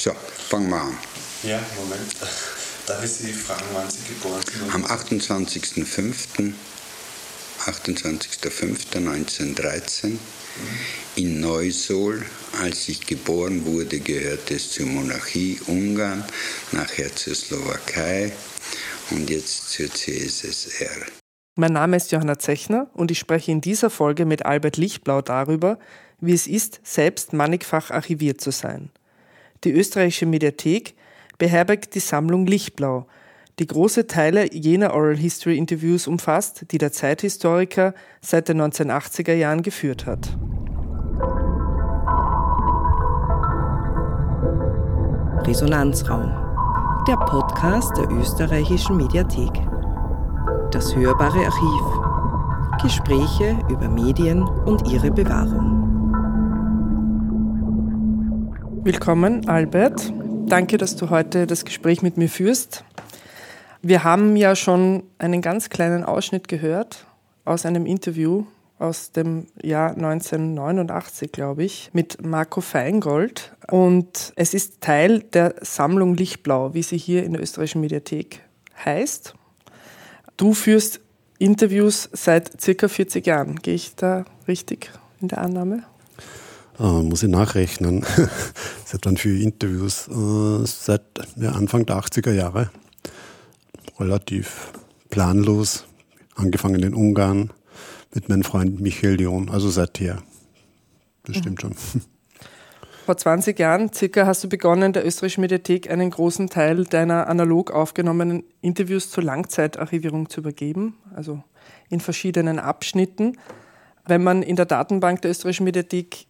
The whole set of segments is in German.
So, fangen wir an. Ja, Moment. Darf ich Sie fragen, wann Sie geboren sind? Am 28.05. 28.05.1913 in Neusohl. Als ich geboren wurde, gehörte es zur Monarchie Ungarn, nachher zur Slowakei und jetzt zur CSSR. Mein Name ist Johanna Zechner und ich spreche in dieser Folge mit Albert Lichtblau darüber, wie es ist, selbst mannigfach archiviert zu sein. Die österreichische Mediathek beherbergt die Sammlung Lichtblau, die große Teile jener Oral History Interviews umfasst, die der Zeithistoriker seit den 1980er Jahren geführt hat. Resonanzraum, der Podcast der österreichischen Mediathek. Das hörbare Archiv. Gespräche über Medien und ihre Bewahrung. Willkommen, Albert. Danke, dass du heute das Gespräch mit mir führst. Wir haben ja schon einen ganz kleinen Ausschnitt gehört aus einem Interview aus dem Jahr 1989, glaube ich, mit Marco Feingold. Und es ist Teil der Sammlung Lichtblau, wie sie hier in der österreichischen Mediathek heißt. Du führst Interviews seit circa 40 Jahren. Gehe ich da richtig in der Annahme? Uh, muss ich nachrechnen. seit wann für Interviews? Uh, seit ja, Anfang der 80er Jahre. Relativ planlos. Angefangen in Ungarn mit meinem Freund Michael John, also seither. Das mhm. stimmt schon. Vor 20 Jahren circa hast du begonnen, der österreichischen Mediathek einen großen Teil deiner analog aufgenommenen Interviews zur Langzeitarchivierung zu übergeben, also in verschiedenen Abschnitten. Wenn man in der Datenbank der österreichischen Mediathek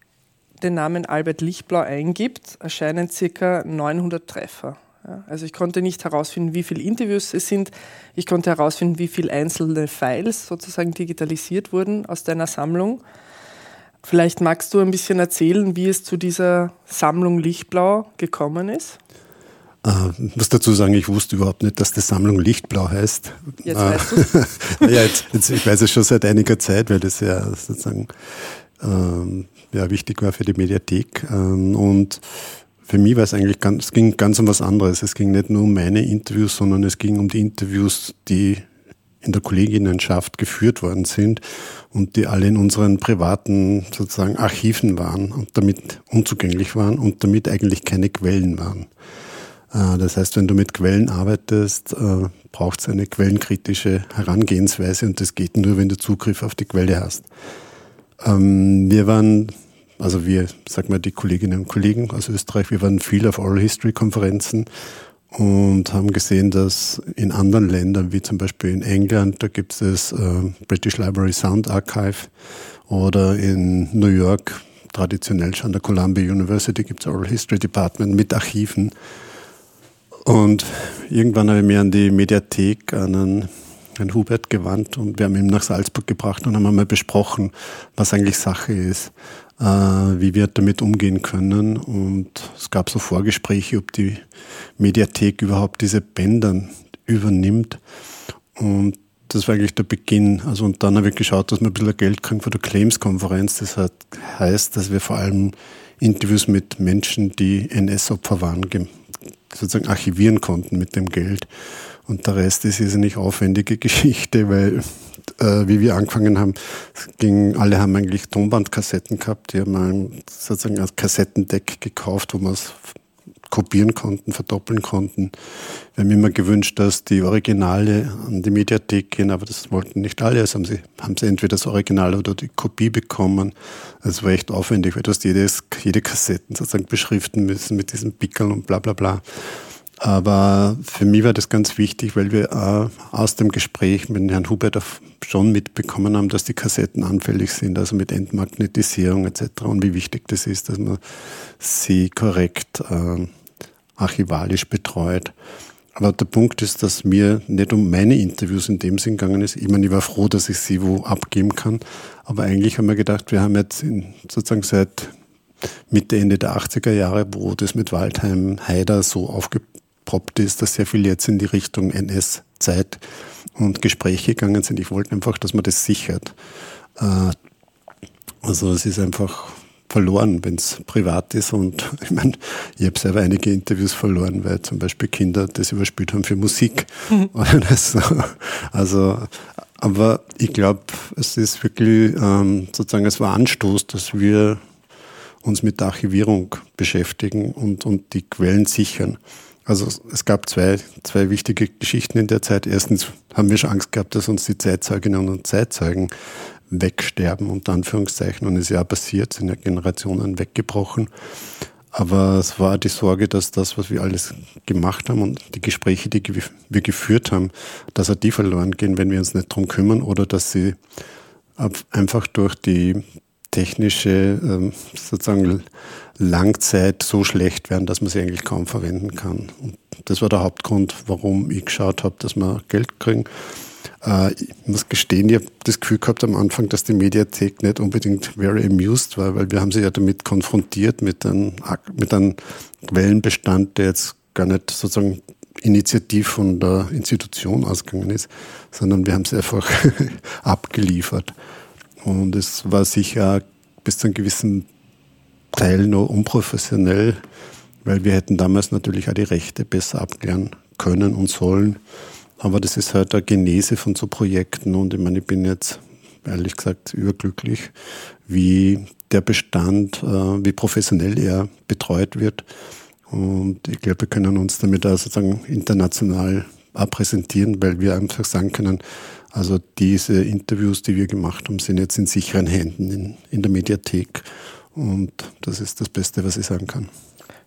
den Namen Albert Lichtblau eingibt, erscheinen circa 900 Treffer. Ja, also ich konnte nicht herausfinden, wie viele Interviews es sind. Ich konnte herausfinden, wie viele einzelne Files sozusagen digitalisiert wurden aus deiner Sammlung. Vielleicht magst du ein bisschen erzählen, wie es zu dieser Sammlung Lichtblau gekommen ist? Ich äh, muss dazu sagen, ich wusste überhaupt nicht, dass die Sammlung Lichtblau heißt. Jetzt äh, weißt du ja, jetzt, jetzt, Ich weiß es schon seit einiger Zeit, weil das ja sozusagen ähm, ja, wichtig war für die Mediathek. Ähm, und für mich war es eigentlich ganz, es ging ganz um was anderes. Es ging nicht nur um meine Interviews, sondern es ging um die Interviews, die in der Kolleginnenschaft geführt worden sind und die alle in unseren privaten sozusagen Archiven waren und damit unzugänglich waren und damit eigentlich keine Quellen waren. Äh, das heißt, wenn du mit Quellen arbeitest, äh, braucht es eine quellenkritische Herangehensweise und das geht nur, wenn du Zugriff auf die Quelle hast. Ähm, wir waren, also wir, sag mal, die Kolleginnen und Kollegen aus Österreich, wir waren viel auf Oral History Konferenzen und haben gesehen, dass in anderen Ländern, wie zum Beispiel in England, da gibt es äh, British Library Sound Archive oder in New York, traditionell schon an der Columbia University gibt es Oral History Department mit Archiven. Und irgendwann habe ich mir an die Mediathek einen Herrn Hubert gewandt und wir haben ihn nach Salzburg gebracht und haben einmal besprochen, was eigentlich Sache ist, äh, wie wir damit umgehen können. Und es gab so Vorgespräche, ob die Mediathek überhaupt diese Bänder übernimmt. Und das war eigentlich der Beginn. Also und dann habe ich geschaut, dass wir ein bisschen Geld kriegen für die Claims-Konferenz. Das heißt, dass wir vor allem Interviews mit Menschen, die NS-Opfer waren, sozusagen archivieren konnten mit dem Geld. Und der Rest ist jetzt nicht aufwendige Geschichte, weil äh, wie wir angefangen haben, ging, alle haben eigentlich Tonbandkassetten gehabt, die haben ein, sozusagen ein Kassettendeck gekauft, wo man es kopieren konnten, verdoppeln konnten. Wir haben immer gewünscht, dass die Originale an die Mediathek gehen, aber das wollten nicht alle. Also haben sie, haben sie entweder das Original oder die Kopie bekommen. Das war echt aufwendig, weil du hast jedes, jede Kassetten sozusagen beschriften müssen mit diesen Pickeln und bla bla bla. Aber für mich war das ganz wichtig, weil wir aus dem Gespräch mit Herrn Hubert schon mitbekommen haben, dass die Kassetten anfällig sind, also mit Entmagnetisierung etc. und wie wichtig das ist, dass man sie korrekt äh, archivalisch betreut. Aber der Punkt ist, dass mir nicht um meine Interviews in dem Sinn gegangen ist. Ich meine, ich war froh, dass ich sie wo abgeben kann. Aber eigentlich haben wir gedacht, wir haben jetzt in, sozusagen seit Mitte, Ende der 80er Jahre, wo das mit Waldheim Haider so aufge aufgepoppt ist, dass sehr viel jetzt in die Richtung NS-Zeit und Gespräche gegangen sind. Ich wollte einfach, dass man das sichert. Äh, also es ist einfach verloren, wenn es privat ist. Und ich meine, ich habe selber einige Interviews verloren, weil zum Beispiel Kinder das überspielt haben für Musik. Mhm. also, aber ich glaube, es ist wirklich ähm, sozusagen, es war Anstoß, dass wir uns mit der Archivierung beschäftigen und, und die Quellen sichern. Also es gab zwei, zwei wichtige Geschichten in der Zeit. Erstens haben wir schon Angst gehabt, dass uns die Zeitzeuginnen und Zeitzeugen wegsterben, unter Anführungszeichen. Und es ist ja passiert, sind ja Generationen weggebrochen. Aber es war die Sorge, dass das, was wir alles gemacht haben und die Gespräche, die wir geführt haben, dass auch die verloren gehen, wenn wir uns nicht drum kümmern oder dass sie einfach durch die technische ähm, sozusagen Langzeit so schlecht werden, dass man sie eigentlich kaum verwenden kann. Und das war der Hauptgrund, warum ich geschaut habe, dass wir Geld kriegen. Äh, ich muss gestehen, ich habe das Gefühl gehabt am Anfang, dass die Mediathek nicht unbedingt very amused war, weil wir haben sie ja damit konfrontiert mit einem, mit einem Quellenbestand, der jetzt gar nicht sozusagen initiativ von der Institution ausgegangen ist, sondern wir haben sie einfach abgeliefert. Und es war sicher bis zu einem gewissen Teil noch unprofessionell, weil wir hätten damals natürlich auch die Rechte besser abklären können und sollen. Aber das ist halt eine Genese von so Projekten und ich meine, ich bin jetzt ehrlich gesagt überglücklich, wie der Bestand, äh, wie professionell er betreut wird. Und ich glaube, wir können uns damit auch sozusagen international präsentieren, weil wir einfach sagen können, also diese Interviews, die wir gemacht haben, sind jetzt in sicheren Händen in, in der Mediathek. Und das ist das Beste, was ich sagen kann.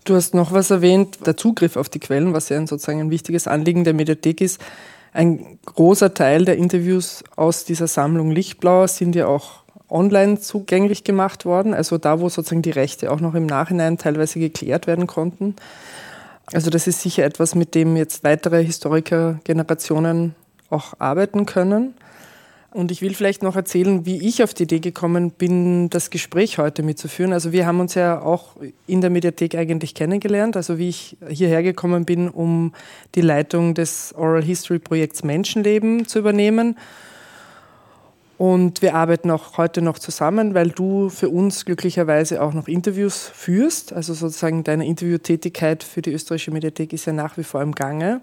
Du hast noch was erwähnt, der Zugriff auf die Quellen, was ja sozusagen ein wichtiges Anliegen der Mediathek ist. Ein großer Teil der Interviews aus dieser Sammlung Lichtblau sind ja auch online zugänglich gemacht worden, also da, wo sozusagen die Rechte auch noch im Nachhinein teilweise geklärt werden konnten. Also das ist sicher etwas, mit dem jetzt weitere Historikergenerationen auch arbeiten können. Und ich will vielleicht noch erzählen, wie ich auf die Idee gekommen bin, das Gespräch heute mitzuführen. Also wir haben uns ja auch in der Mediathek eigentlich kennengelernt. Also wie ich hierher gekommen bin, um die Leitung des Oral History Projekts Menschenleben zu übernehmen. Und wir arbeiten auch heute noch zusammen, weil du für uns glücklicherweise auch noch Interviews führst. Also sozusagen deine Interviewtätigkeit für die österreichische Mediathek ist ja nach wie vor im Gange.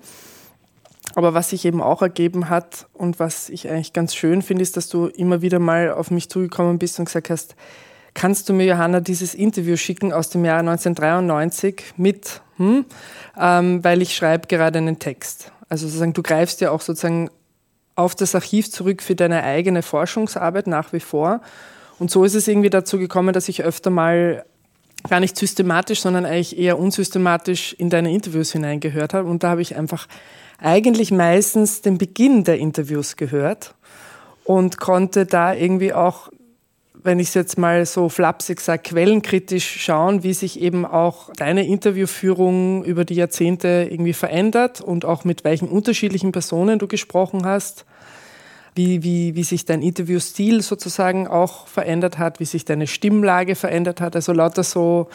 Aber was sich eben auch ergeben hat und was ich eigentlich ganz schön finde, ist, dass du immer wieder mal auf mich zugekommen bist und gesagt hast, kannst du mir, Johanna, dieses Interview schicken aus dem Jahr 1993 mit, hm, ähm, weil ich schreibe gerade einen Text. Also sozusagen, du greifst ja auch sozusagen auf das Archiv zurück für deine eigene Forschungsarbeit nach wie vor. Und so ist es irgendwie dazu gekommen, dass ich öfter mal gar nicht systematisch, sondern eigentlich eher unsystematisch in deine Interviews hineingehört habe. Und da habe ich einfach eigentlich meistens den Beginn der Interviews gehört und konnte da irgendwie auch, wenn ich es jetzt mal so flapsig sage, quellenkritisch schauen, wie sich eben auch deine Interviewführung über die Jahrzehnte irgendwie verändert und auch mit welchen unterschiedlichen Personen du gesprochen hast. Wie, wie, wie sich dein Interviewstil sozusagen auch verändert hat, wie sich deine Stimmlage verändert hat. Also lauter so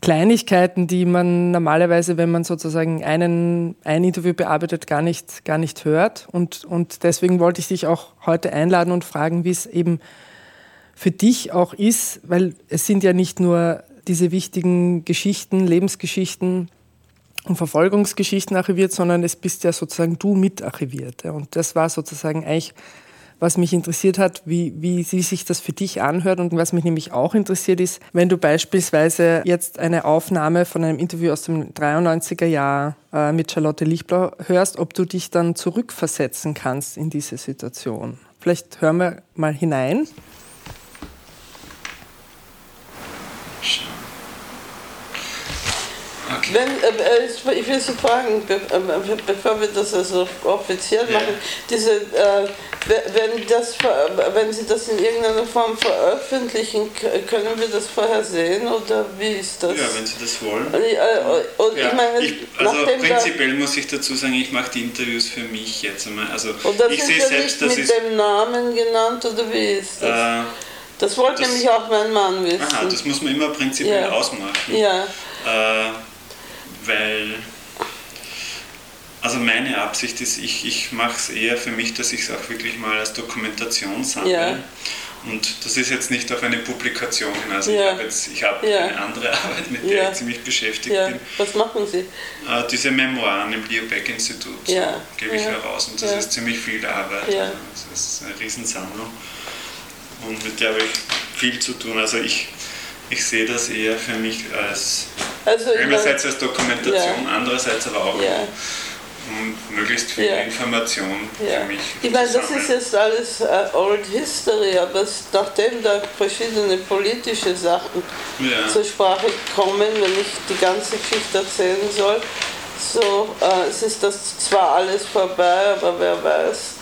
Kleinigkeiten, die man normalerweise, wenn man sozusagen einen, ein Interview bearbeitet, gar nicht, gar nicht hört. Und, und deswegen wollte ich dich auch heute einladen und fragen, wie es eben für dich auch ist, weil es sind ja nicht nur diese wichtigen Geschichten, Lebensgeschichten und Verfolgungsgeschichten archiviert, sondern es bist ja sozusagen du mit archiviert. Und das war sozusagen eigentlich was mich interessiert hat, wie, wie, wie sich das für dich anhört. Und was mich nämlich auch interessiert ist, wenn du beispielsweise jetzt eine Aufnahme von einem Interview aus dem 93er Jahr äh, mit Charlotte Lichtblau hörst, ob du dich dann zurückversetzen kannst in diese Situation. Vielleicht hören wir mal hinein. Okay. Wenn, äh, äh ich will Sie fragen, äh, bevor wir das also offiziell ja. machen, diese, äh, wenn, das, wenn Sie das in irgendeiner Form veröffentlichen, können wir das vorher sehen oder wie ist das? Ja, wenn Sie das wollen. Äh, und ja, ich meine, ich, also prinzipiell muss ich dazu sagen, ich mache die Interviews für mich jetzt einmal. Also das ich sehe selbst, nicht mit dem Namen genannt oder wie ist das? Das wollte nämlich auch mein Mann wissen. Aha, das muss man immer prinzipiell ja. ausmachen. Ja. Weil, also meine Absicht ist, ich, ich mache es eher für mich, dass ich es auch wirklich mal als Dokumentation sammle. Ja. Und das ist jetzt nicht auf eine Publikation hin. Also ja. ich habe hab ja. eine andere Arbeit, mit der ja. ich ziemlich beschäftigt bin. Was machen Sie? Äh, diese Memoiren im Leo Beck Institut ja. gebe ich heraus. Und das ist ziemlich viel Arbeit. Also das ist eine Riesensammlung. Und mit der habe ich viel zu tun. Also ich, ich sehe das eher für mich als also einerseits als Dokumentation, andererseits aber auch um möglichst viel ja. Information ja. für mich. Ich meine, das ist jetzt alles uh, Old History, aber nachdem da verschiedene politische Sachen ja. zur Sprache kommen, wenn ich die ganze Geschichte erzählen soll, so uh, es ist das zwar alles vorbei, aber wer weiß.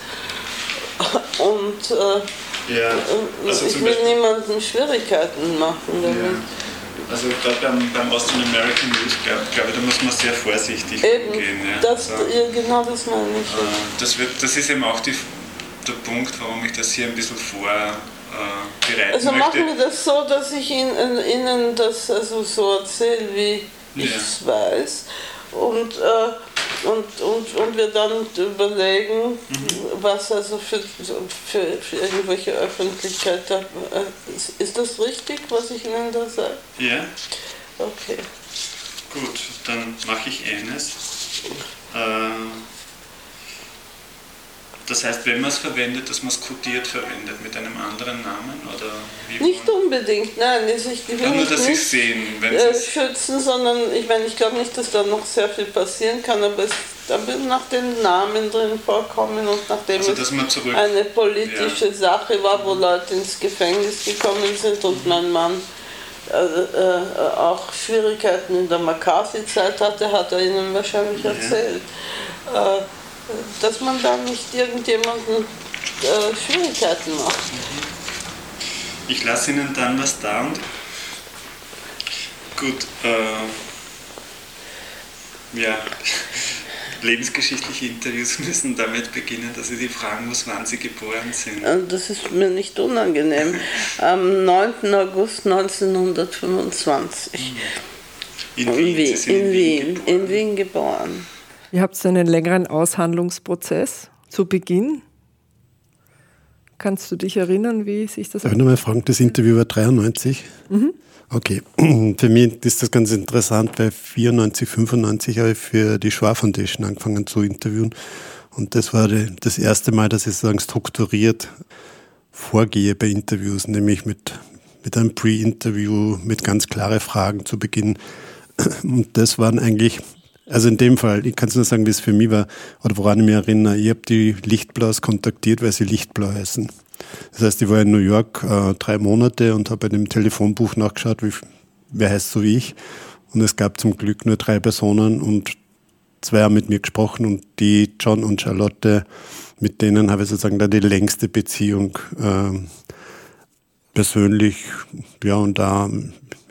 Und uh, also ich will niemandem Schwierigkeiten machen damit. Also gerade beim, beim Austrian American News, glaube glaub ich, da muss man sehr vorsichtig eben, umgehen. Ja. Das, also, ja, genau das meine ich. Äh, das, wird, das ist eben auch die, der Punkt, warum ich das hier ein bisschen vorbereiten äh, Also möchte. machen wir das so, dass ich Ihnen, Ihnen das also so erzähle, wie ich es weiß. Und äh, und, und, und wir dann überlegen, mhm. was also für, für, für irgendwelche Öffentlichkeit da ist. Ist das richtig, was ich Ihnen da sage? Ja. Okay. Gut, dann mache ich eines. Äh, das heißt, wenn man es verwendet, dass man es kodiert verwendet mit einem anderen Namen? Oder nicht unbedingt, nein. Ich will nur, dass nicht sehen, wenn äh, schützen, sondern ich meine, ich glaube nicht, dass da noch sehr viel passieren kann, aber es da wird nach den Namen drin vorkommen und nachdem also, es eine politische ja. Sache war, wo Leute ins Gefängnis gekommen sind und mein Mann äh, äh, auch Schwierigkeiten in der McCarthy-Zeit hatte, hat er ihnen wahrscheinlich erzählt. Ja. Äh, dass man da nicht irgendjemanden äh, Schwierigkeiten macht. Ich lasse Ihnen dann was da und gut, äh, ja, lebensgeschichtliche Interviews müssen damit beginnen, dass Sie fragen muss, wann Sie geboren sind. Das ist mir nicht unangenehm. Am 9. August 1925. In Wien. In Wien, in Wien, in Wien geboren. Ihr habt einen längeren Aushandlungsprozess zu Beginn. Kannst du dich erinnern, wie sich das... Darf ich nochmal fragen, das Interview war 93? Mhm. Okay, für mich ist das ganz interessant, weil 94, 95 habe ich für die Schwar Foundation angefangen zu interviewen. Und das war das erste Mal, dass ich sozusagen strukturiert vorgehe bei Interviews, nämlich mit, mit einem Pre-Interview, mit ganz klaren Fragen zu Beginn. Und das waren eigentlich also in dem Fall, ich kann es nur sagen, wie es für mich war oder woran ich mich erinnere. Ich habe die Lichtblaus kontaktiert, weil sie Lichtblau heißen. Das heißt, ich war in New York äh, drei Monate und habe bei dem Telefonbuch nachgeschaut, wie, wer heißt so wie ich. Und es gab zum Glück nur drei Personen und zwei haben mit mir gesprochen und die John und Charlotte, mit denen habe ich sozusagen da die längste Beziehung äh, persönlich, ja, und da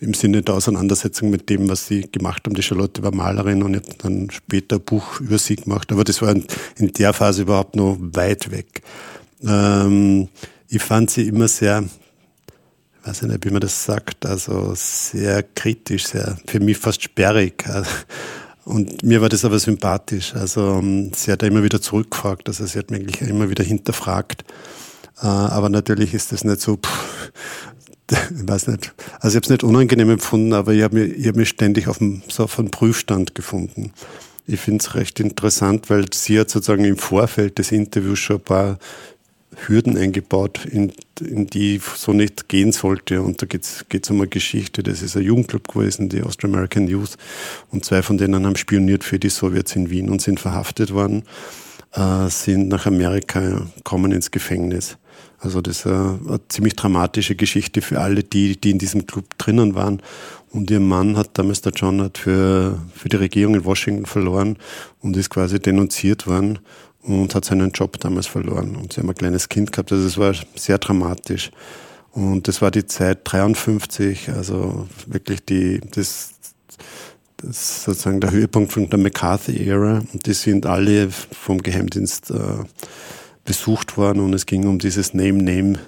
im Sinne der Auseinandersetzung mit dem, was sie gemacht haben. Die Charlotte war Malerin und hat dann später ein Buch über sie gemacht, aber das war in der Phase überhaupt noch weit weg. Ähm, ich fand sie immer sehr, ich weiß nicht, wie man das sagt, also sehr kritisch, sehr, für mich fast sperrig. Und mir war das aber sympathisch. Also ähm, sie hat da immer wieder zurückgefragt, also sie hat mich eigentlich immer wieder hinterfragt. Äh, aber natürlich ist das nicht so, pff, ich weiß nicht, also ich habe es nicht unangenehm empfunden, aber ich habe mich, hab mich ständig auf dem, so auf einem Prüfstand gefunden. Ich finde es recht interessant, weil sie hat sozusagen im Vorfeld des Interviews schon ein paar Hürden eingebaut, in, in die so nicht gehen sollte. Und da geht es um eine Geschichte. Das ist ein Jugendclub gewesen, die Austro-American Youth. Und zwei von denen haben spioniert für die Sowjets in Wien und sind verhaftet worden, äh, sind nach Amerika, kommen ins Gefängnis. Also das ist eine, ziemlich dramatische Geschichte für alle, die, die in diesem Club drinnen waren. Und ihr Mann hat damals, der John, hat für, für die Regierung in Washington verloren und ist quasi denunziert worden und hat seinen Job damals verloren. Und sie haben ein kleines Kind gehabt. Also es war sehr dramatisch. Und das war die Zeit 53, also wirklich die, das, das sozusagen der Höhepunkt von der McCarthy-Ära. Und die sind alle vom Geheimdienst äh, besucht worden und es ging um dieses Name-Name.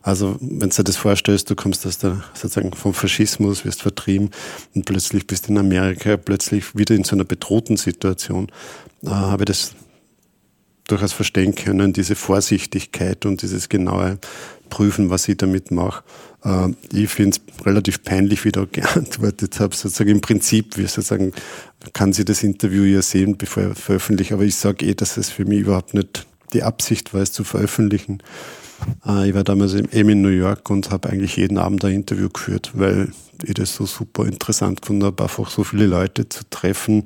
Also, wenn du dir das vorstellst, du kommst aus der, sozusagen vom Faschismus, wirst vertrieben und plötzlich bist du in Amerika, plötzlich wieder in so einer bedrohten Situation, äh, habe ich das durchaus verstehen können, diese Vorsichtigkeit und dieses genaue Prüfen, was ich damit mache. Äh, ich finde es relativ peinlich, wie ich da geantwortet habe. Sozusagen im Prinzip, wie sozusagen, kann sie das Interview ja sehen, bevor er veröffentlicht, aber ich sage eh, dass es für mich überhaupt nicht die Absicht war, es zu veröffentlichen. Äh, ich war damals eben in New York und habe eigentlich jeden Abend ein Interview geführt, weil ich das so super interessant gefunden habe, einfach so viele Leute zu treffen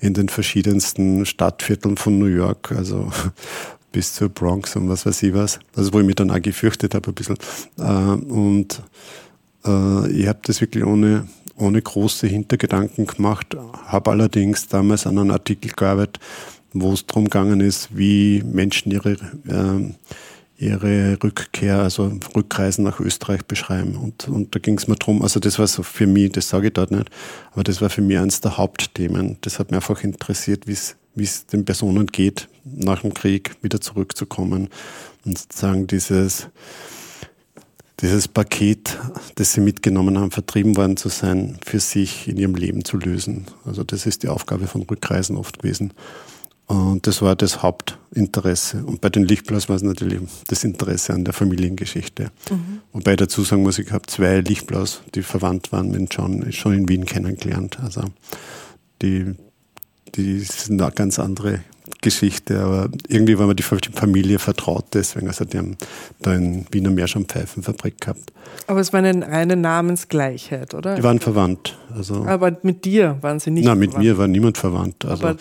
in den verschiedensten Stadtvierteln von New York, also bis zur Bronx und was weiß ich was. Also wo ich mich dann auch gefürchtet habe ein bisschen. Äh, und äh, ich habe das wirklich ohne, ohne große Hintergedanken gemacht, habe allerdings damals an einem Artikel gearbeitet, wo es darum gegangen ist, wie Menschen ihre, äh, ihre Rückkehr, also Rückreisen nach Österreich beschreiben. Und, und da ging es mir darum, also das war so für mich, das sage ich dort nicht, aber das war für mich eines der Hauptthemen. Das hat mich einfach interessiert, wie es den Personen geht, nach dem Krieg wieder zurückzukommen und sozusagen dieses, dieses Paket, das sie mitgenommen haben, vertrieben worden zu sein, für sich in ihrem Leben zu lösen. Also das ist die Aufgabe von Rückreisen oft gewesen. Und das war das Hauptinteresse. Und bei den Lichtblaus war es natürlich das Interesse an der Familiengeschichte. Mhm. Wobei ich dazu sagen muss, ich habe zwei Lichtblaus, die verwandt waren mit John, schon in Wien kennengelernt. Also die, die sind eine ganz andere Geschichte, aber irgendwie war mir die Familie vertraut deswegen. Also die haben da in Wiener Meerschaumpfeifenfabrik gehabt. Aber es war eine reine Namensgleichheit, oder? Die waren verwandt. Also aber mit dir waren sie nicht Nein, mit mir war niemand verwandt. Also aber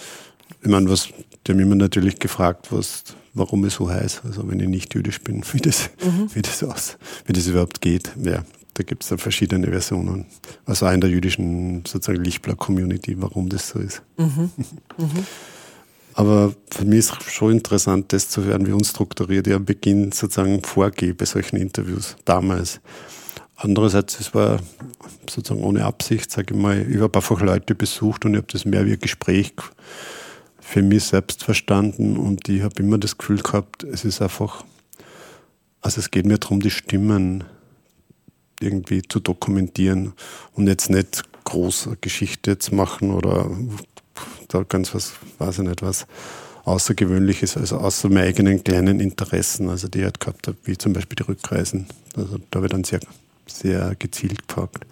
ich meine, was, die haben immer natürlich gefragt, was, warum es so heißt. Also wenn ich nicht jüdisch bin, wie das, mhm. wie das aus, wie das überhaupt geht. Ja, da gibt es dann verschiedene Versionen. Also auch in der jüdischen sozusagen Lichtblau-Community, warum das so ist. Mhm. Mhm. Aber für mich ist schon interessant, das zu hören, wie unstrukturiert ich am Beginn sozusagen vorgehe bei solchen Interviews damals. Andererseits, es war sozusagen ohne Absicht, sage ich mal, ich habe einfach Leute besucht und ich habe das mehr wie ein Gespräch für mich selbst verstanden und ich habe immer das Gefühl gehabt, es ist einfach, also es geht mir darum, die Stimmen irgendwie zu dokumentieren und jetzt nicht große Geschichte zu machen oder da ganz was, weiß ich nicht, was Außergewöhnliches, also außer meinen eigenen kleinen Interessen, also die ich halt gehabt habe, wie zum Beispiel die Rückreisen. Also da wird dann sehr, sehr gezielt gefragt.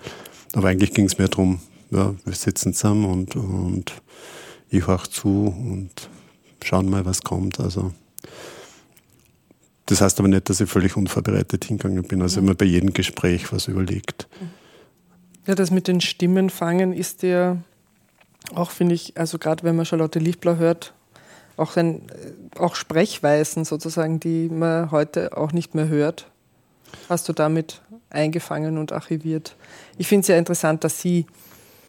Aber eigentlich ging es mir darum, ja, wir sitzen zusammen und, und ich höre zu und schauen mal, was kommt. Also das heißt aber nicht, dass ich völlig unvorbereitet hingegangen bin. Also immer bei jedem Gespräch was überlegt. Ja, das mit den Stimmen fangen ist ja auch, finde ich, also gerade wenn man Charlotte Lichtblau hört, auch, ein, auch Sprechweisen sozusagen, die man heute auch nicht mehr hört, hast du damit eingefangen und archiviert. Ich finde es ja interessant, dass sie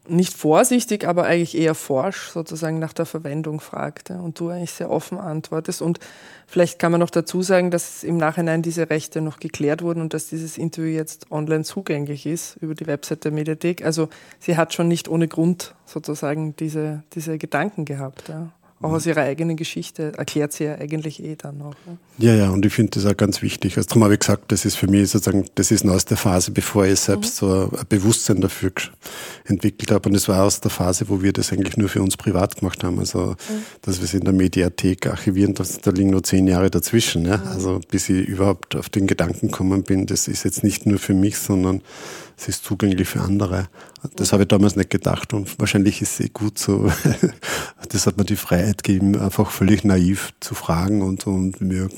nicht vorsichtig, aber eigentlich eher forsch sozusagen nach der Verwendung fragte und du eigentlich sehr offen antwortest. Und vielleicht kann man noch dazu sagen, dass im Nachhinein diese Rechte noch geklärt wurden und dass dieses Interview jetzt online zugänglich ist über die Website der Mediathek. Also sie hat schon nicht ohne Grund sozusagen diese, diese Gedanken gehabt. Ja auch aus ihrer eigenen Geschichte erklärt sie ja eigentlich eh dann noch. Ne? Ja, ja, und ich finde das auch ganz wichtig. Also darum habe ich gesagt, das ist für mich sozusagen, das ist aus der Phase, bevor ich selbst mhm. so ein Bewusstsein dafür entwickelt habe. Und es war aus der Phase, wo wir das eigentlich nur für uns privat gemacht haben. Also, mhm. dass wir es in der Mediathek archivieren, das, da liegen nur zehn Jahre dazwischen. Ja? Mhm. Also, bis ich überhaupt auf den Gedanken gekommen bin, das ist jetzt nicht nur für mich, sondern es ist zugänglich für andere. Das habe ich damals nicht gedacht und wahrscheinlich ist es eh gut so. Das hat mir die Freiheit gegeben, einfach völlig naiv zu fragen und, und mir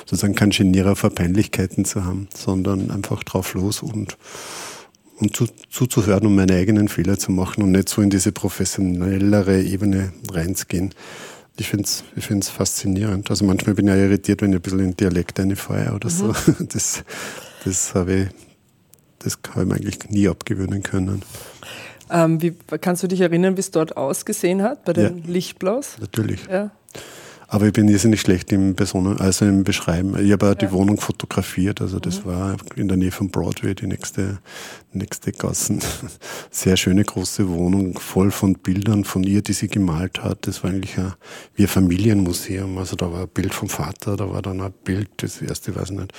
sozusagen kein Genierer vor Peinlichkeiten zu haben, sondern einfach drauf los und, und zu, zuzuhören, um meine eigenen Fehler zu machen und nicht so in diese professionellere Ebene reinzugehen. Ich finde es ich find's faszinierend. Also manchmal bin ich ja irritiert, wenn ich ein bisschen in Dialekt reinfahre oder so. Mhm. Das, das habe ich das habe ich mir eigentlich nie abgewöhnen können. Ähm, wie, kannst du dich erinnern, wie es dort ausgesehen hat bei den ja, Lichtblaus? Natürlich. Ja. Aber ich bin irrsinnig schlecht im Personen, also im Beschreiben. Ich habe ja. die Wohnung fotografiert, also das mhm. war in der Nähe von Broadway, die nächste, nächste Gassen. Sehr schöne große Wohnung, voll von Bildern von ihr, die sie gemalt hat. Das war eigentlich ein, wie ein Familienmuseum. Also da war ein Bild vom Vater, da war dann ein Bild, das erste weiß ich nicht,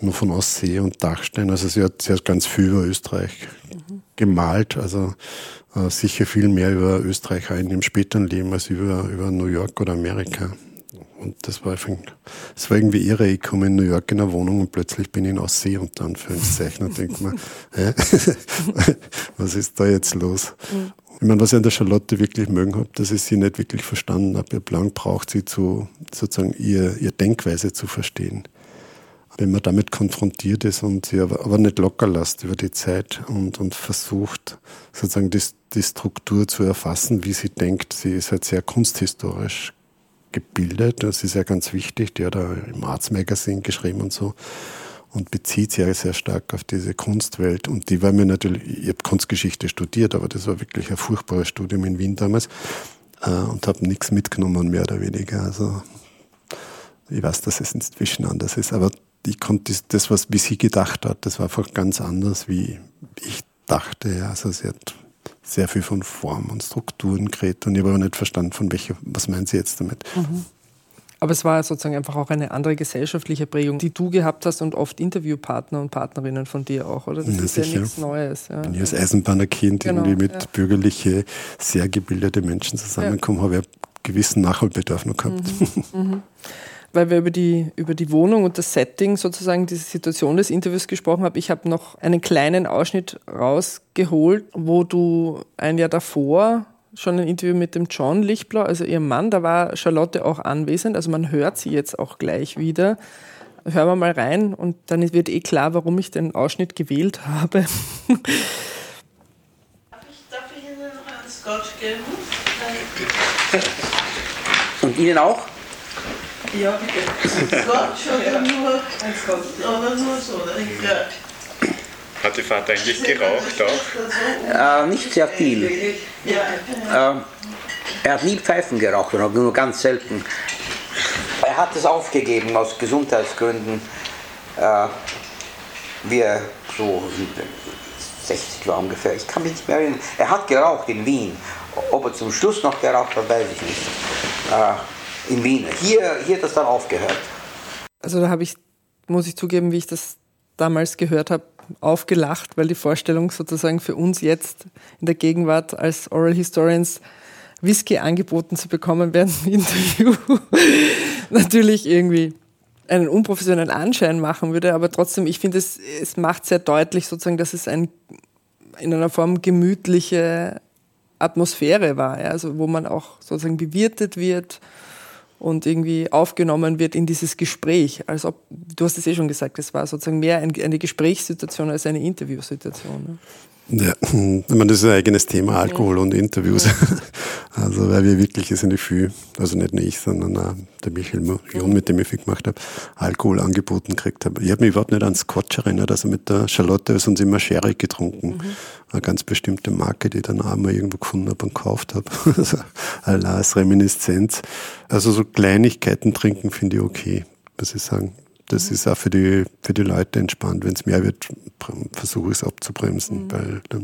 nur von Aussee und Dachstein. Also sie hat, sie hat ganz viel über Österreich mhm. Gemalt, also äh, sicher viel mehr über Österreich in ihrem späteren Leben als über, über New York oder Amerika. Und das war, das war irgendwie irre. Ich komme in New York in eine Wohnung und plötzlich bin ich in Aussee unter Anführungszeichen und denke mir, hä? was ist da jetzt los? Mhm. Ich meine, was ich an der Charlotte wirklich mögen habe, dass ich sie nicht wirklich verstanden habe. Ihr Plan braucht sie zu, sozusagen ihr, ihr Denkweise zu verstehen. Wenn man damit konfrontiert ist und sie aber, aber nicht locker lässt über die Zeit und, und versucht, sozusagen die, die Struktur zu erfassen, wie sie denkt. Sie ist halt sehr kunsthistorisch gebildet. Das ist ja ganz wichtig. Die hat da im Arts Magazine geschrieben und so und bezieht sich ja sehr stark auf diese Kunstwelt. Und die war mir natürlich, ich habe Kunstgeschichte studiert, aber das war wirklich ein furchtbares Studium in Wien damals äh, und habe nichts mitgenommen, mehr oder weniger. Also ich weiß, dass es inzwischen anders ist, aber ich konnte das, was wie sie gedacht hat, das war einfach ganz anders, wie ich dachte. Also sie hat sehr viel von Form und Strukturen geredet und ich habe aber nicht verstanden, von welcher, was meint sie jetzt damit. Mhm. Aber es war sozusagen einfach auch eine andere gesellschaftliche Prägung, die du gehabt hast und oft Interviewpartner und Partnerinnen von dir auch, oder? Das ja, ist sicher. ja nichts Neues. Ja. Wenn ich als Eisenbahnerkind genau, irgendwie mit ja. bürgerliche, sehr gebildete Menschen zusammenkomme, habe ich einen gewissen Nachholbedarf noch gehabt. Mhm. Mhm. Weil wir über die, über die Wohnung und das Setting, sozusagen diese Situation des Interviews gesprochen haben. Ich habe noch einen kleinen Ausschnitt rausgeholt, wo du ein Jahr davor schon ein Interview mit dem John Lichtblau, also ihrem Mann, da war Charlotte auch anwesend, also man hört sie jetzt auch gleich wieder. Hören wir mal rein und dann wird eh klar, warum ich den Ausschnitt gewählt habe. Darf ich, darf ich Ihnen noch einen Scotch geben? Und Ihnen auch? Ja, bitte. Nur, ein Scotch. oder nur so? Ja. Hat die Vater eigentlich geraucht auch? Äh, nicht sehr viel. Äh, er hat nie Pfeifen geraucht, nur ganz selten. Er hat es aufgegeben aus Gesundheitsgründen. Äh, wir so 60 war ungefähr, ich kann mich nicht mehr erinnern. Er hat geraucht in Wien. Ob er zum Schluss noch geraucht hat, weiß ich nicht. Äh, in Wien. Hier, hier hat das dann aufgehört. Also da habe ich, muss ich zugeben, wie ich das damals gehört habe, aufgelacht, weil die Vorstellung sozusagen für uns jetzt in der Gegenwart als Oral Historians Whisky angeboten zu bekommen während dem Interview natürlich irgendwie einen unprofessionellen Anschein machen würde, aber trotzdem, ich finde, es, es macht sehr deutlich sozusagen, dass es ein, in einer Form gemütliche Atmosphäre war, ja, also wo man auch sozusagen bewirtet wird und irgendwie aufgenommen wird in dieses Gespräch. Als ob, du hast es eh schon gesagt, es war sozusagen mehr eine Gesprächssituation als eine Interviewsituation. Ne? Ja, ich meine, das ist ein eigenes Thema, Alkohol ja. und Interviews. Ja. Also, weil wir wirklich sind ich viel, also nicht nur ich, sondern auch der Michael Jon, mit dem ich viel gemacht habe, Alkohol angeboten gekriegt habe. Ich habe mich überhaupt nicht an Scotch erinnert, also mit der Charlotte ist uns immer Sherry getrunken. Mhm. Eine ganz bestimmte Marke, die ich dann auch mal irgendwo gefunden habe und gekauft habe. Also, als Reminiszenz. Also, so Kleinigkeiten trinken finde ich okay, muss ich sagen. Das ist auch für die, für die Leute entspannt. Wenn es mehr wird, versuche ich es abzubremsen, mhm. weil dann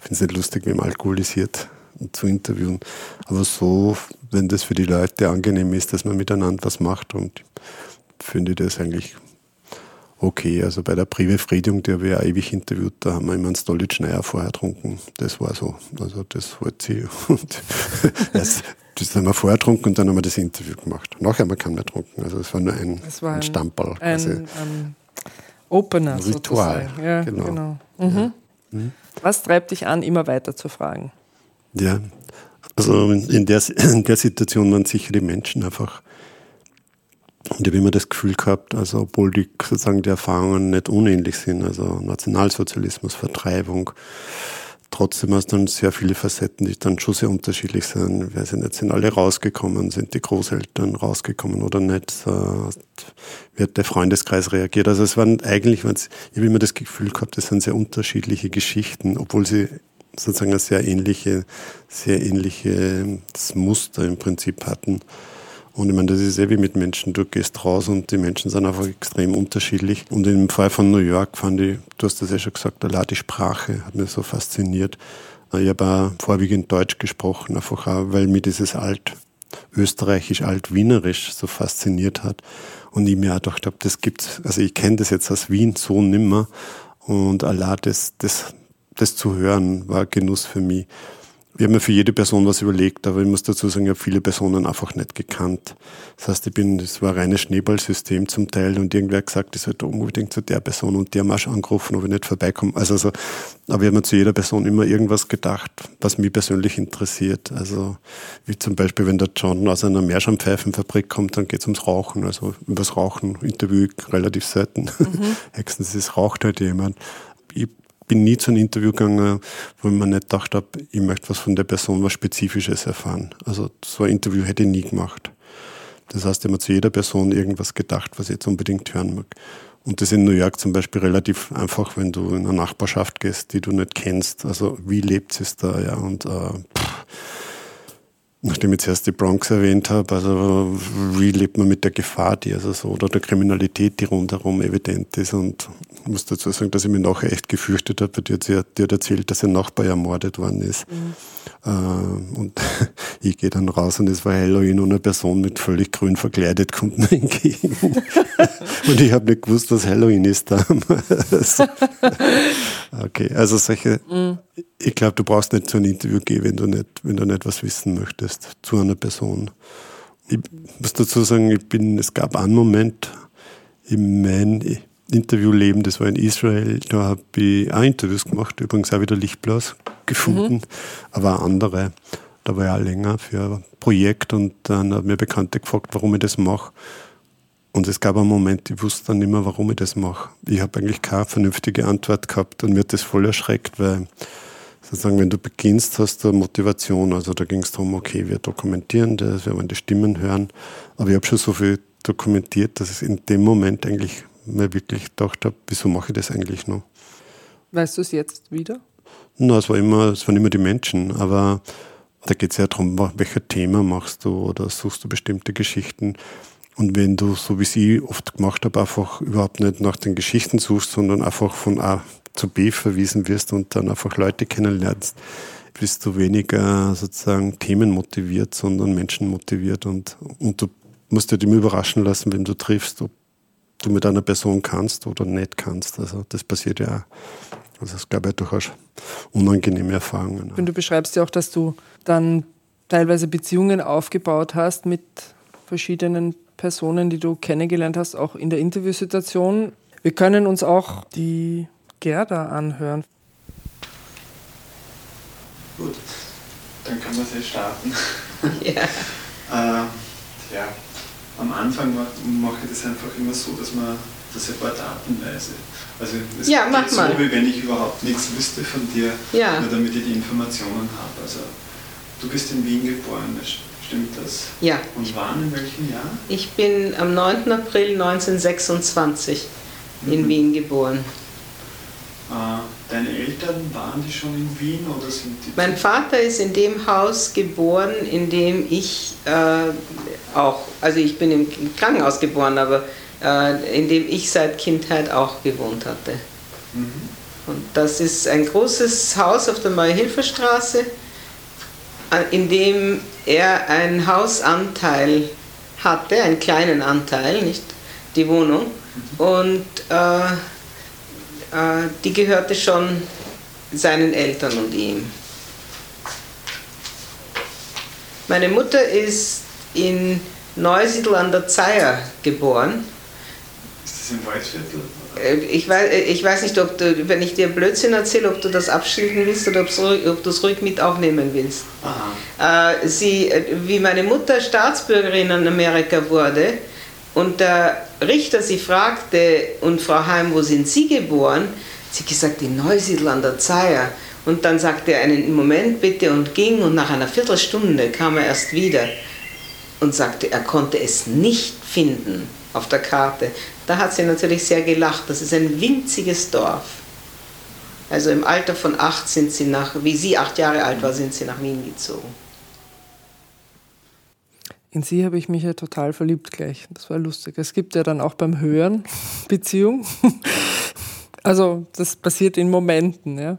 finde ich es nicht lustig, wenn man alkoholisiert zu interviewen. Aber so, wenn das für die Leute angenehm ist, dass man miteinander was macht und finde ich das eigentlich okay. Also bei der Privefriedung, die habe ich ja ewig interviewt, da haben wir immer einen Stolitsch Neuer vorher getrunken. Das war so. Also das wollte sie. Und das haben wir vorher getrunken und dann haben wir das Interview gemacht. Nachher haben wir keinen mehr getrunken. Also es war nur ein, war ein. Ein, ein, ein Opener. Ein Ritual. Ja, genau. genau. Mhm. Ja. Mhm. Was treibt dich an, immer weiter zu fragen? Ja, also in der, in der Situation waren sicher die Menschen einfach. Und ich habe immer das Gefühl gehabt, also obwohl die sozusagen die Erfahrungen nicht unähnlich sind, also Nationalsozialismus, Vertreibung, trotzdem hast du dann sehr viele Facetten, die dann schon sehr unterschiedlich sind. Wer sind jetzt, sind alle rausgekommen, sind die Großeltern rausgekommen oder nicht? Wie hat der Freundeskreis reagiert? Also es waren eigentlich, ich habe immer das Gefühl gehabt, das sind sehr unterschiedliche Geschichten, obwohl sie sozusagen ein sehr ähnliche, sehr ähnliches Muster im Prinzip hatten. Und ich meine, das ist eh wie mit Menschen. Du gehst raus und die Menschen sind einfach extrem unterschiedlich. Und im Fall von New York fand ich, du hast das ja schon gesagt, allein die Sprache hat mich so fasziniert. Ich habe auch vorwiegend Deutsch gesprochen, einfach auch, weil mir dieses alt österreichisch, alt-wienerisch so fasziniert hat. Und ich mir auch gedacht habe, das gibt's, also ich kenne das jetzt aus Wien so nimmer. Und allein das, das, das zu hören war Genuss für mich. Ich habe mir für jede Person was überlegt, aber ich muss dazu sagen, ich habe viele Personen einfach nicht gekannt. Das heißt, ich bin, das war ein reines Schneeballsystem zum Teil und irgendwer hat gesagt, ich sollte unbedingt zu der Person und haben auch schon angerufen, ob ich nicht vorbeikomme. Also, also, aber ich habe mir zu jeder Person immer irgendwas gedacht, was mich persönlich interessiert. Also, wie zum Beispiel, wenn der John aus einer Meerschampfeifenfabrik kommt, dann geht es ums Rauchen. Also, übers Rauchen interviewe ich relativ selten. Mhm. Höchstens, es raucht halt jemand. Ich bin nie zu einem Interview gegangen, wo ich mir nicht gedacht habe, ich möchte was von der Person, was Spezifisches erfahren. Also so ein Interview hätte ich nie gemacht. Das heißt, ich habe zu jeder Person irgendwas gedacht, was ich jetzt unbedingt hören mag. Und das ist in New York zum Beispiel relativ einfach, wenn du in eine Nachbarschaft gehst, die du nicht kennst. Also wie lebt es da, ja, und äh, pff, nachdem ich zuerst die Bronx erwähnt habe, also wie lebt man mit der Gefahr, die also so, oder der Kriminalität, die rundherum evident ist. Und ich muss dazu sagen, dass ich mich nachher echt gefürchtet habe, weil die hat, erzählt, dass ein Nachbar ermordet worden ist. Mhm. Äh, und ich gehe dann raus und es war Halloween und eine Person mit völlig grün verkleidet kommt mir entgegen. und ich habe nicht gewusst, was Halloween ist damals. okay, also solche, mhm. ich glaube, du brauchst nicht zu einem Interview gehen, wenn du nicht, wenn du nicht was wissen möchtest zu einer Person. Ich muss dazu sagen, ich bin, es gab einen Moment in meinem Interviewleben, das war in Israel, da habe ich auch Interviews gemacht, übrigens auch wieder Lichtblas gefunden, mhm. aber auch andere. Da war ich auch länger für ein Projekt und dann haben mir Bekannte gefragt, warum ich das mache. Und es gab einen Moment, ich wusste dann nicht mehr, warum ich das mache. Ich habe eigentlich keine vernünftige Antwort gehabt und mir hat das voll erschreckt, weil sozusagen, wenn du beginnst, hast du eine Motivation. Also da ging es darum, okay, wir dokumentieren das, wir wollen die Stimmen hören. Aber ich habe schon so viel dokumentiert, dass ich in dem Moment eigentlich mir wirklich gedacht habe, wieso mache ich das eigentlich noch? Weißt du es jetzt wieder? Na, es war immer, es waren immer die Menschen, aber da geht es ja darum, welches Thema machst du oder suchst du bestimmte Geschichten. Und wenn du, so wie ich oft gemacht habe, einfach überhaupt nicht nach den Geschichten suchst, sondern einfach von A zu B verwiesen wirst und dann einfach Leute kennenlernst, bist du weniger sozusagen themenmotiviert, sondern menschenmotiviert und, und du musst dir immer überraschen lassen, wenn du triffst, ob du mit einer Person kannst oder nicht kannst. Also das passiert ja auch. Also es gab ja durchaus unangenehme Erfahrungen. Und du beschreibst ja auch, dass du dann teilweise Beziehungen aufgebaut hast mit verschiedenen Personen, die du kennengelernt hast, auch in der Interviewsituation. Wir können uns auch die Gerda anhören. Gut, dann können wir sie starten. Ja. äh, ja, am Anfang mache ich das einfach immer so, dass man das ein paar Datenweise. Also es ja, mach so, mal. wie wenn ich überhaupt nichts wüsste von dir, ja. nur damit ich die Informationen habe. Also du bist in Wien geboren, stimmt das? Ja. Und wann, in welchem Jahr? Ich bin am 9. April 1926 mhm. in Wien geboren. Äh, deine Eltern, waren die schon in Wien oder sind die? Mein Vater ist in dem Haus geboren, in dem ich äh, auch, also ich bin im Krankenhaus geboren, aber äh, in dem ich seit Kindheit auch gewohnt hatte. Mhm. Und das ist ein großes Haus auf der Maihilferstraße, äh, in dem er einen Hausanteil hatte, einen kleinen Anteil, nicht die Wohnung. Mhm. Und äh, die gehörte schon seinen Eltern und ihm. Meine Mutter ist in Neusiedl an der Zeier geboren. Ist das im Waldviertel? Äh, ich weiß, äh, ich weiß nicht, ob du, wenn ich dir Blödsinn erzähle, ob du das abschließen willst oder ob du es ruhig mit aufnehmen willst. Aha. Sie, wie meine Mutter Staatsbürgerin in Amerika wurde, und der Richter sie fragte, und Frau Heim, wo sind Sie geboren? Sie gesagt, in Neusiedl an der Zeier. Und dann sagte er einen Moment bitte und ging und nach einer Viertelstunde kam er erst wieder und sagte, er konnte es nicht finden auf der Karte. Da hat sie natürlich sehr gelacht. Das ist ein winziges Dorf. Also im Alter von acht sind sie nach, wie sie acht Jahre alt war, sind sie nach Wien gezogen. In sie habe ich mich ja total verliebt gleich. Das war lustig. Es gibt ja dann auch beim Hören Beziehung. Also das passiert in Momenten, ja.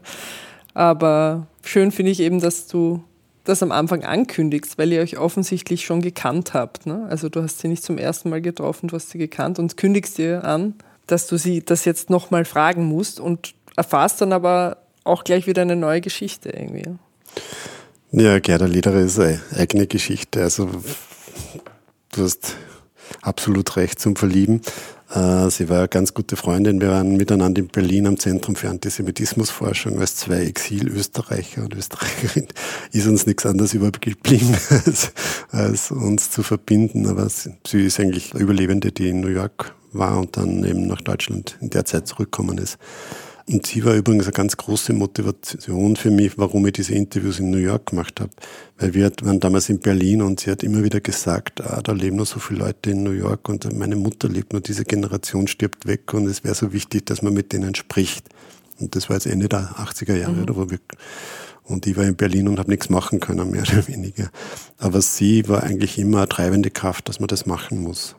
Aber schön finde ich eben, dass du das am Anfang ankündigst, weil ihr euch offensichtlich schon gekannt habt. Ne? Also du hast sie nicht zum ersten Mal getroffen, du hast sie gekannt und kündigst ihr an, dass du sie das jetzt nochmal fragen musst und erfahrst dann aber auch gleich wieder eine neue Geschichte irgendwie. Ja, Gerda Lederer ist eine eigene Geschichte. Also du hast absolut recht zum Verlieben. Äh, sie war eine ganz gute Freundin. Wir waren miteinander in Berlin am Zentrum für Antisemitismusforschung als zwei Exil-Österreicher und Österreicherin. Ist uns nichts anderes überhaupt geblieben, als, als uns zu verbinden. Aber sie ist eigentlich Überlebende, die in New York war und dann eben nach Deutschland in der Zeit zurückgekommen ist. Und sie war übrigens eine ganz große Motivation für mich, warum ich diese Interviews in New York gemacht habe. Weil wir waren damals in Berlin und sie hat immer wieder gesagt, ah, da leben noch so viele Leute in New York und meine Mutter lebt noch, diese Generation stirbt weg und es wäre so wichtig, dass man mit denen spricht. Und das war jetzt Ende der 80er Jahre, mhm. wo wir und ich war in Berlin und habe nichts machen können, mehr oder weniger. Aber sie war eigentlich immer eine treibende Kraft, dass man das machen muss.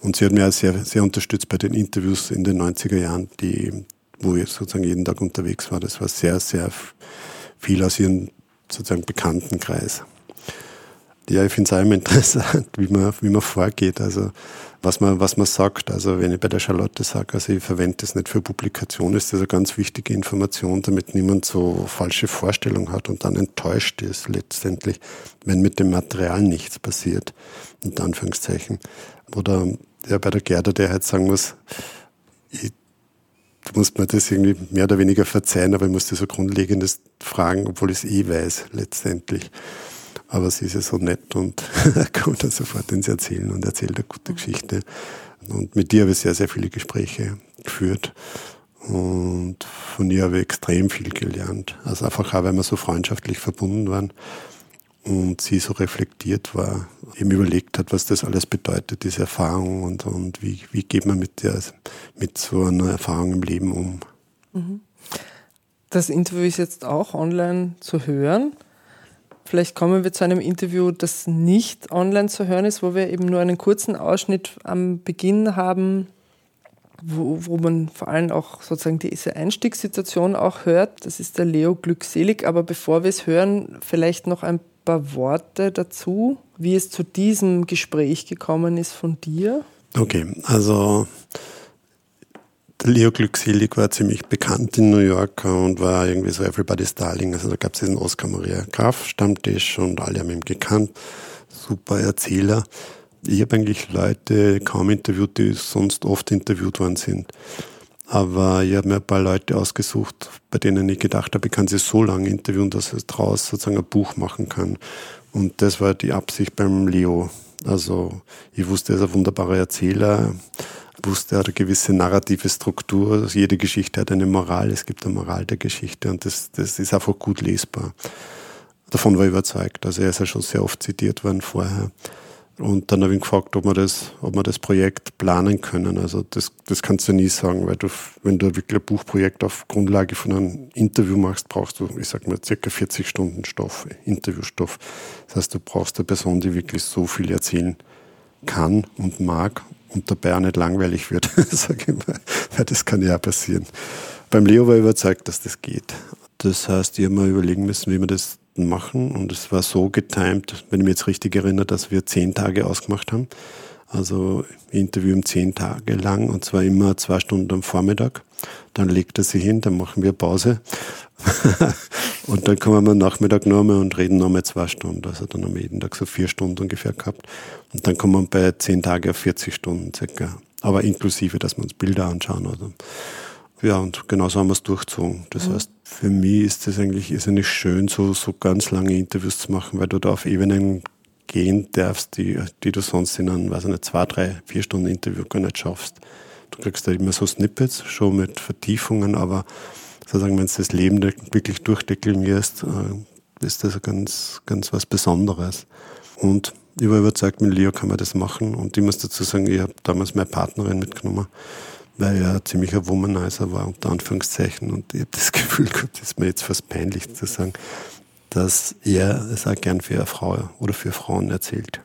Und sie hat mir auch sehr, sehr unterstützt bei den Interviews in den 90er Jahren, die, wo ich sozusagen jeden Tag unterwegs war. Das war sehr, sehr viel aus ihrem sozusagen Bekanntenkreis. Ja, ich finde es auch immer interessant, wie man, wie man vorgeht. Also was man, was man sagt. Also wenn ich bei der Charlotte sage, also ich verwende das nicht für Publikation, ist das eine ganz wichtige Information, damit niemand so falsche Vorstellungen hat und dann enttäuscht ist letztendlich, wenn mit dem Material nichts passiert, in Anführungszeichen. Oder ja, bei der Gerda, der halt sagen muss, ich du musst mir das irgendwie mehr oder weniger verzeihen, aber ich muss dir so Grundlegendes fragen, obwohl ich es eh weiß, letztendlich. Aber sie ist ja so nett und kommt dann sofort ins Erzählen und erzählt eine gute Geschichte. Und mit dir habe ich sehr, sehr viele Gespräche geführt. Und von ihr habe ich extrem viel gelernt. Also einfach auch, weil wir so freundschaftlich verbunden waren und sie so reflektiert war, eben überlegt hat, was das alles bedeutet, diese Erfahrung und, und wie, wie geht man mit, der, mit so einer Erfahrung im Leben um. Mhm. Das Interview ist jetzt auch online zu hören. Vielleicht kommen wir zu einem Interview, das nicht online zu hören ist, wo wir eben nur einen kurzen Ausschnitt am Beginn haben, wo, wo man vor allem auch sozusagen diese Einstiegssituation auch hört. Das ist der Leo glückselig. Aber bevor wir es hören, vielleicht noch ein paar Worte dazu, wie es zu diesem Gespräch gekommen ist von dir. Okay, also Leo Glückselig war ziemlich bekannt in New York und war irgendwie so Everybody's Darling. Also da gab es diesen Oscar Maria Graf Stammtisch und alle haben ihn gekannt. Super Erzähler. Ich habe eigentlich Leute kaum interviewt, die sonst oft interviewt worden sind. Aber ich habe mir ein paar Leute ausgesucht, bei denen ich gedacht habe, ich kann sie so lange interviewen, dass ich daraus sozusagen ein Buch machen kann. Und das war die Absicht beim Leo. Also ich wusste, er ist ein wunderbarer Erzähler, wusste, er hat eine gewisse narrative Struktur. Also jede Geschichte hat eine Moral, es gibt eine Moral der Geschichte und das, das ist einfach gut lesbar. Davon war ich überzeugt. Also er ist ja schon sehr oft zitiert worden vorher. Und dann habe ich ihn gefragt, ob wir das, ob wir das Projekt planen können. Also das, das kannst du nie sagen, weil du, wenn du wirklich ein Buchprojekt auf Grundlage von einem Interview machst, brauchst du, ich sag mal, circa 40 Stunden Stoff, Interviewstoff. Das heißt, du brauchst eine Person, die wirklich so viel erzählen kann und mag und dabei auch nicht langweilig wird, sage ich mal, weil das kann ja passieren. Beim Leo war ich überzeugt, dass das geht. Das heißt, ich habe mir überlegen müssen, wie wir das machen. Und es war so getimt, wenn ich mich jetzt richtig erinnere, dass wir zehn Tage ausgemacht haben. Also Interview zehn Tage lang und zwar immer zwei Stunden am Vormittag. Dann legt er sich hin, dann machen wir Pause. und dann kommen wir am Nachmittag nochmal und reden nochmal zwei Stunden. Also dann haben wir jeden Tag so vier Stunden ungefähr gehabt. Und dann kommen wir bei zehn Tage auf 40 Stunden circa. Aber inklusive, dass wir uns Bilder anschauen. Also. Ja, und genauso haben wir es durchzogen. Das mhm. heißt, für mich ist es eigentlich ist nicht schön, so, so ganz lange Interviews zu machen, weil du da auf Ebenen gehen darfst, die, die du sonst in einem, weiß ich nicht, zwei, drei, vier Stunden Interview gar nicht schaffst. Du kriegst da immer so Snippets, schon mit Vertiefungen, aber sozusagen, wenn du das Leben wirklich durchdeklinierst, äh, ist das ganz, ganz was Besonderes. Und ich war überzeugt, mit Leo kann man das machen. Und ich muss dazu sagen, ich habe damals meine Partnerin mitgenommen weil er ein ziemlicher Womanizer war, unter Anführungszeichen. Und ich habe das Gefühl gehabt, das ist mir jetzt fast peinlich zu sagen, dass er es auch gern für eine Frau oder für Frauen erzählt.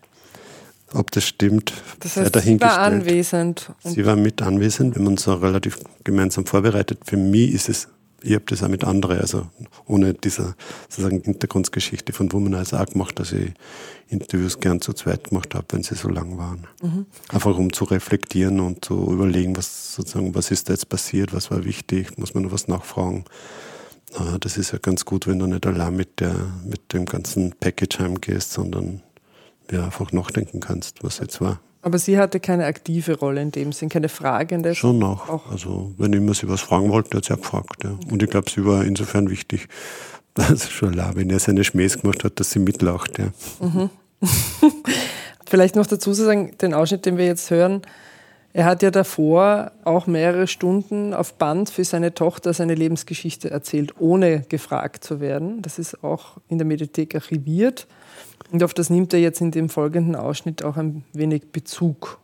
Ob das stimmt, das heißt, Sie war anwesend. Sie war mit anwesend. Wir haben uns auch relativ gemeinsam vorbereitet. Für mich ist es ich habe das auch mit anderen, also ohne dieser sozusagen Hintergrundgeschichte von Womanizer auch gemacht, dass ich Interviews gern zu zweit gemacht habe, wenn sie so lang waren. Mhm. Einfach um zu reflektieren und zu überlegen, was sozusagen, was ist da jetzt passiert, was war wichtig, muss man noch was nachfragen. das ist ja ganz gut, wenn du nicht allein mit, der, mit dem ganzen Package heimgehst, sondern ja, einfach nachdenken kannst, was jetzt war. Aber sie hatte keine aktive Rolle in dem Sinn, keine fragende. Schon noch. Auch. Also, wenn ich mir sie was fragen wollte, hat sie auch gefragt. Ja. Und ich glaube, sie war insofern wichtig, dass schon la, wenn er seine Schmähs gemacht hat, dass sie mitlacht. Ja. Mhm. Vielleicht noch dazu zu sagen, den Ausschnitt, den wir jetzt hören, er hat ja davor auch mehrere Stunden auf Band für seine Tochter seine Lebensgeschichte erzählt, ohne gefragt zu werden. Das ist auch in der Mediathek archiviert. Und auf das nimmt er jetzt in dem folgenden Ausschnitt auch ein wenig Bezug.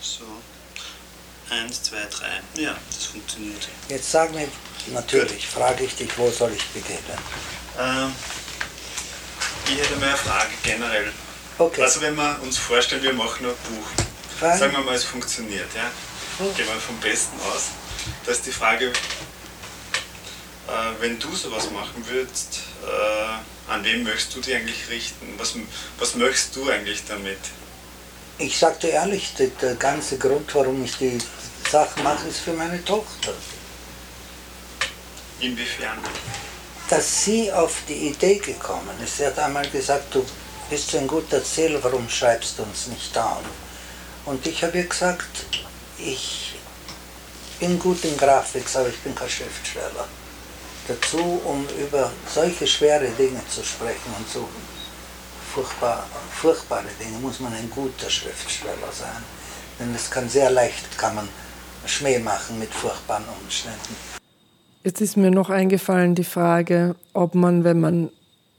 So, eins, zwei, drei. Ja, das funktioniert. Jetzt sag mir, natürlich, frage ich dich, wo soll ich beginnen? Ähm, ich hätte mal eine Frage generell. Okay. Also wenn wir uns vorstellen, wir machen ein Buch. Fragen? Sagen wir mal, es funktioniert. Ja? Gehen wir vom Besten aus. Da ist die Frage, äh, wenn du sowas machen würdest, äh, an wen möchtest du dich eigentlich richten? Was, was möchtest du eigentlich damit? Ich sagte ehrlich, der, der ganze Grund, warum ich die Sache mache, ist für meine Tochter. Inwiefern? Dass sie auf die Idee gekommen ist. Sie hat einmal gesagt, du bist ein guter Erzähler, warum schreibst du uns nicht down? Und ich habe ihr gesagt, ich bin gut in Grafik, aber ich bin kein Schriftsteller. Dazu, um über solche schwere Dinge zu sprechen und so furchtbar, furchtbare Dinge, muss man ein guter Schriftsteller sein. Denn es kann sehr leicht, kann man Schmäh machen mit furchtbaren Umständen. Jetzt ist mir noch eingefallen die Frage, ob man, wenn man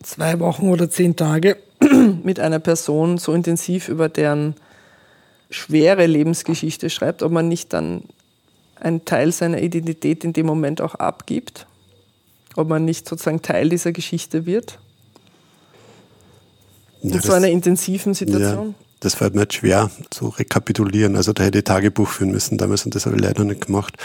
zwei Wochen oder zehn Tage mit einer Person so intensiv über deren schwere Lebensgeschichte schreibt, ob man nicht dann einen Teil seiner Identität in dem Moment auch abgibt, ob man nicht sozusagen Teil dieser Geschichte wird. Ja, in so einer intensiven Situation. Ja, das fällt mir jetzt schwer zu rekapitulieren. Also da hätte ich Tagebuch führen müssen damals und das habe ich leider nicht gemacht.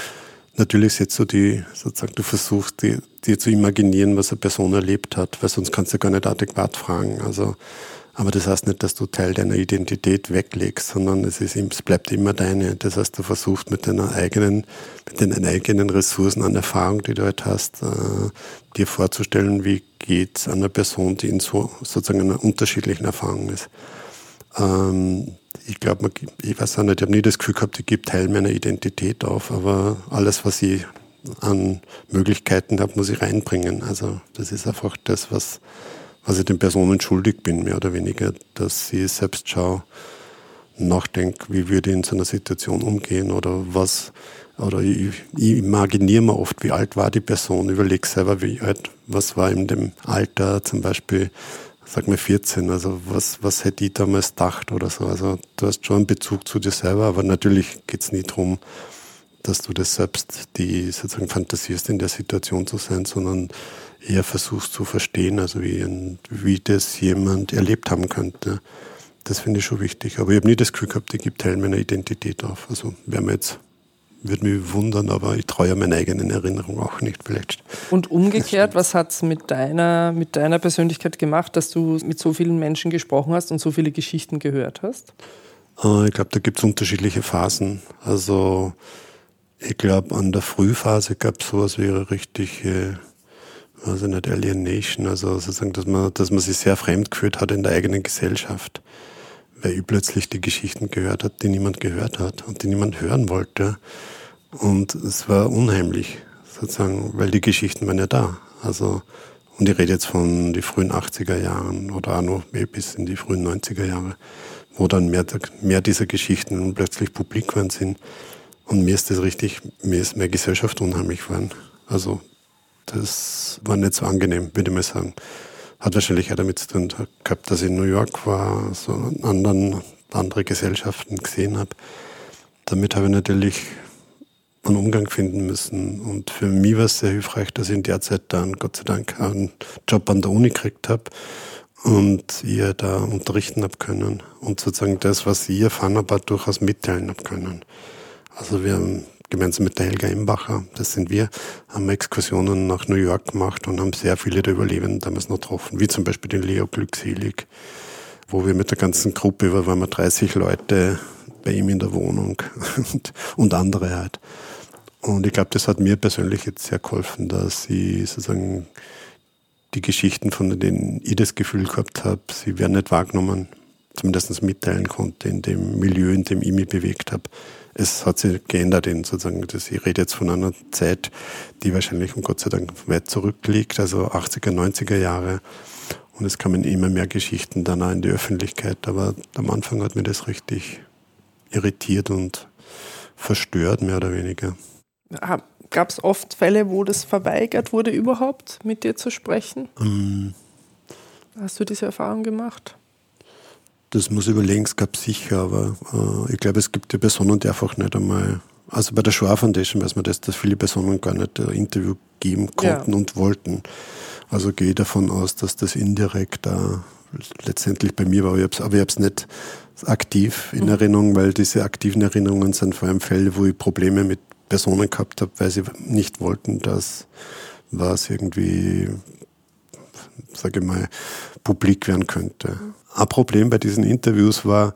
Natürlich ist jetzt so die, sozusagen, du versuchst, dir zu imaginieren, was eine Person erlebt hat, weil sonst kannst du gar nicht adäquat fragen. Also aber das heißt nicht, dass du Teil deiner Identität weglegst, sondern es, ist, es bleibt immer deine. Das heißt, du versuchst mit deiner eigenen, mit den eigenen Ressourcen an Erfahrung, die du halt hast, äh, dir vorzustellen, wie geht es einer Person, die in so sozusagen einer unterschiedlichen Erfahrung ist. Ähm, ich glaube, ich weiß auch nicht, ich habe nie das Gefühl gehabt, ich gebe Teil meiner Identität auf, aber alles, was ich an Möglichkeiten habe, muss ich reinbringen. Also das ist einfach das, was was ich den Personen schuldig bin, mehr oder weniger, dass ich selbst schaue, nachdenke, wie würde ich in so einer Situation umgehen oder was, oder ich, ich imaginiere mir oft, wie alt war die Person, überlege selber, wie alt, was war in dem Alter zum Beispiel, sag mal 14, also was, was hätte ich damals gedacht oder so. Also du hast schon einen Bezug zu dir selber, aber natürlich geht es nie darum, dass du das selbst die sozusagen fantasierst, in der Situation zu sein, sondern eher versuchst zu verstehen, also wie, ein, wie das jemand erlebt haben könnte. Das finde ich schon wichtig. Aber ich habe nie das Gefühl gehabt, ich gebe Teil meiner Identität auf. Also wäre mir jetzt, würde mich wundern, aber ich traue meiner eigenen Erinnerung auch nicht vielleicht. Und umgekehrt, was hat es mit deiner, mit deiner Persönlichkeit gemacht, dass du mit so vielen Menschen gesprochen hast und so viele Geschichten gehört hast? Äh, ich glaube, da gibt es unterschiedliche Phasen. Also ich glaube, an der Frühphase gab es sowas wie eine richtige also nicht Alienation, also sozusagen, dass man, dass man sich sehr fremd gefühlt hat in der eigenen Gesellschaft, weil ich plötzlich die Geschichten gehört hat, die niemand gehört hat und die niemand hören wollte. Und es war unheimlich, sozusagen, weil die Geschichten waren ja da. Also, und ich rede jetzt von den frühen 80er Jahren oder auch noch bis in die frühen 90er Jahre, wo dann mehr, mehr dieser Geschichten plötzlich publik waren sind. Und mir ist das richtig, mir ist meine Gesellschaft unheimlich geworden. Also das war nicht so angenehm, würde ich mal sagen. Hat wahrscheinlich auch damit zu tun gehabt, dass ich in New York war, so anderen, andere Gesellschaften gesehen habe. Damit habe ich natürlich einen Umgang finden müssen. Und für mich war es sehr hilfreich, dass ich in der Zeit dann Gott sei Dank einen Job an der Uni gekriegt habe und ihr da unterrichten habe können und sozusagen das, was ich erfahren habe, durchaus mitteilen habe können. Also wir haben gemeinsam mit der Helga Embacher, das sind wir, haben Exkursionen nach New York gemacht und haben sehr viele der Überlebenden damals noch getroffen, wie zum Beispiel den Leo Glückselig, wo wir mit der ganzen Gruppe, wir waren wir 30 Leute bei ihm in der Wohnung und, und andere halt. Und ich glaube, das hat mir persönlich jetzt sehr geholfen, dass ich sozusagen die Geschichten, von denen ich das Gefühl gehabt habe, sie werden nicht wahrgenommen, zumindest mitteilen konnte in dem Milieu, in dem ich mich bewegt habe. Es hat sich geändert in sozusagen, das, ich rede jetzt von einer Zeit, die wahrscheinlich um Gott sei Dank weit zurückliegt, also 80er, 90er Jahre. Und es kamen immer mehr Geschichten dann auch in die Öffentlichkeit. Aber am Anfang hat mir das richtig irritiert und verstört, mehr oder weniger. Gab es oft Fälle, wo das verweigert wurde, überhaupt mit dir zu sprechen? Ähm, Hast du diese Erfahrung gemacht? Das muss ich überlegen, es gab sicher, aber äh, ich glaube, es gibt die Personen, die einfach nicht einmal, also bei der Schwar Foundation weiß man das, dass viele Personen gar nicht ein Interview geben konnten ja. und wollten. Also gehe ich davon aus, dass das indirekt da letztendlich bei mir war, aber ich habe es nicht aktiv in mhm. Erinnerung, weil diese aktiven Erinnerungen sind vor allem Fälle, wo ich Probleme mit Personen gehabt habe, weil sie nicht wollten, dass was irgendwie, sage ich mal, publik werden könnte. Ein Problem bei diesen Interviews war,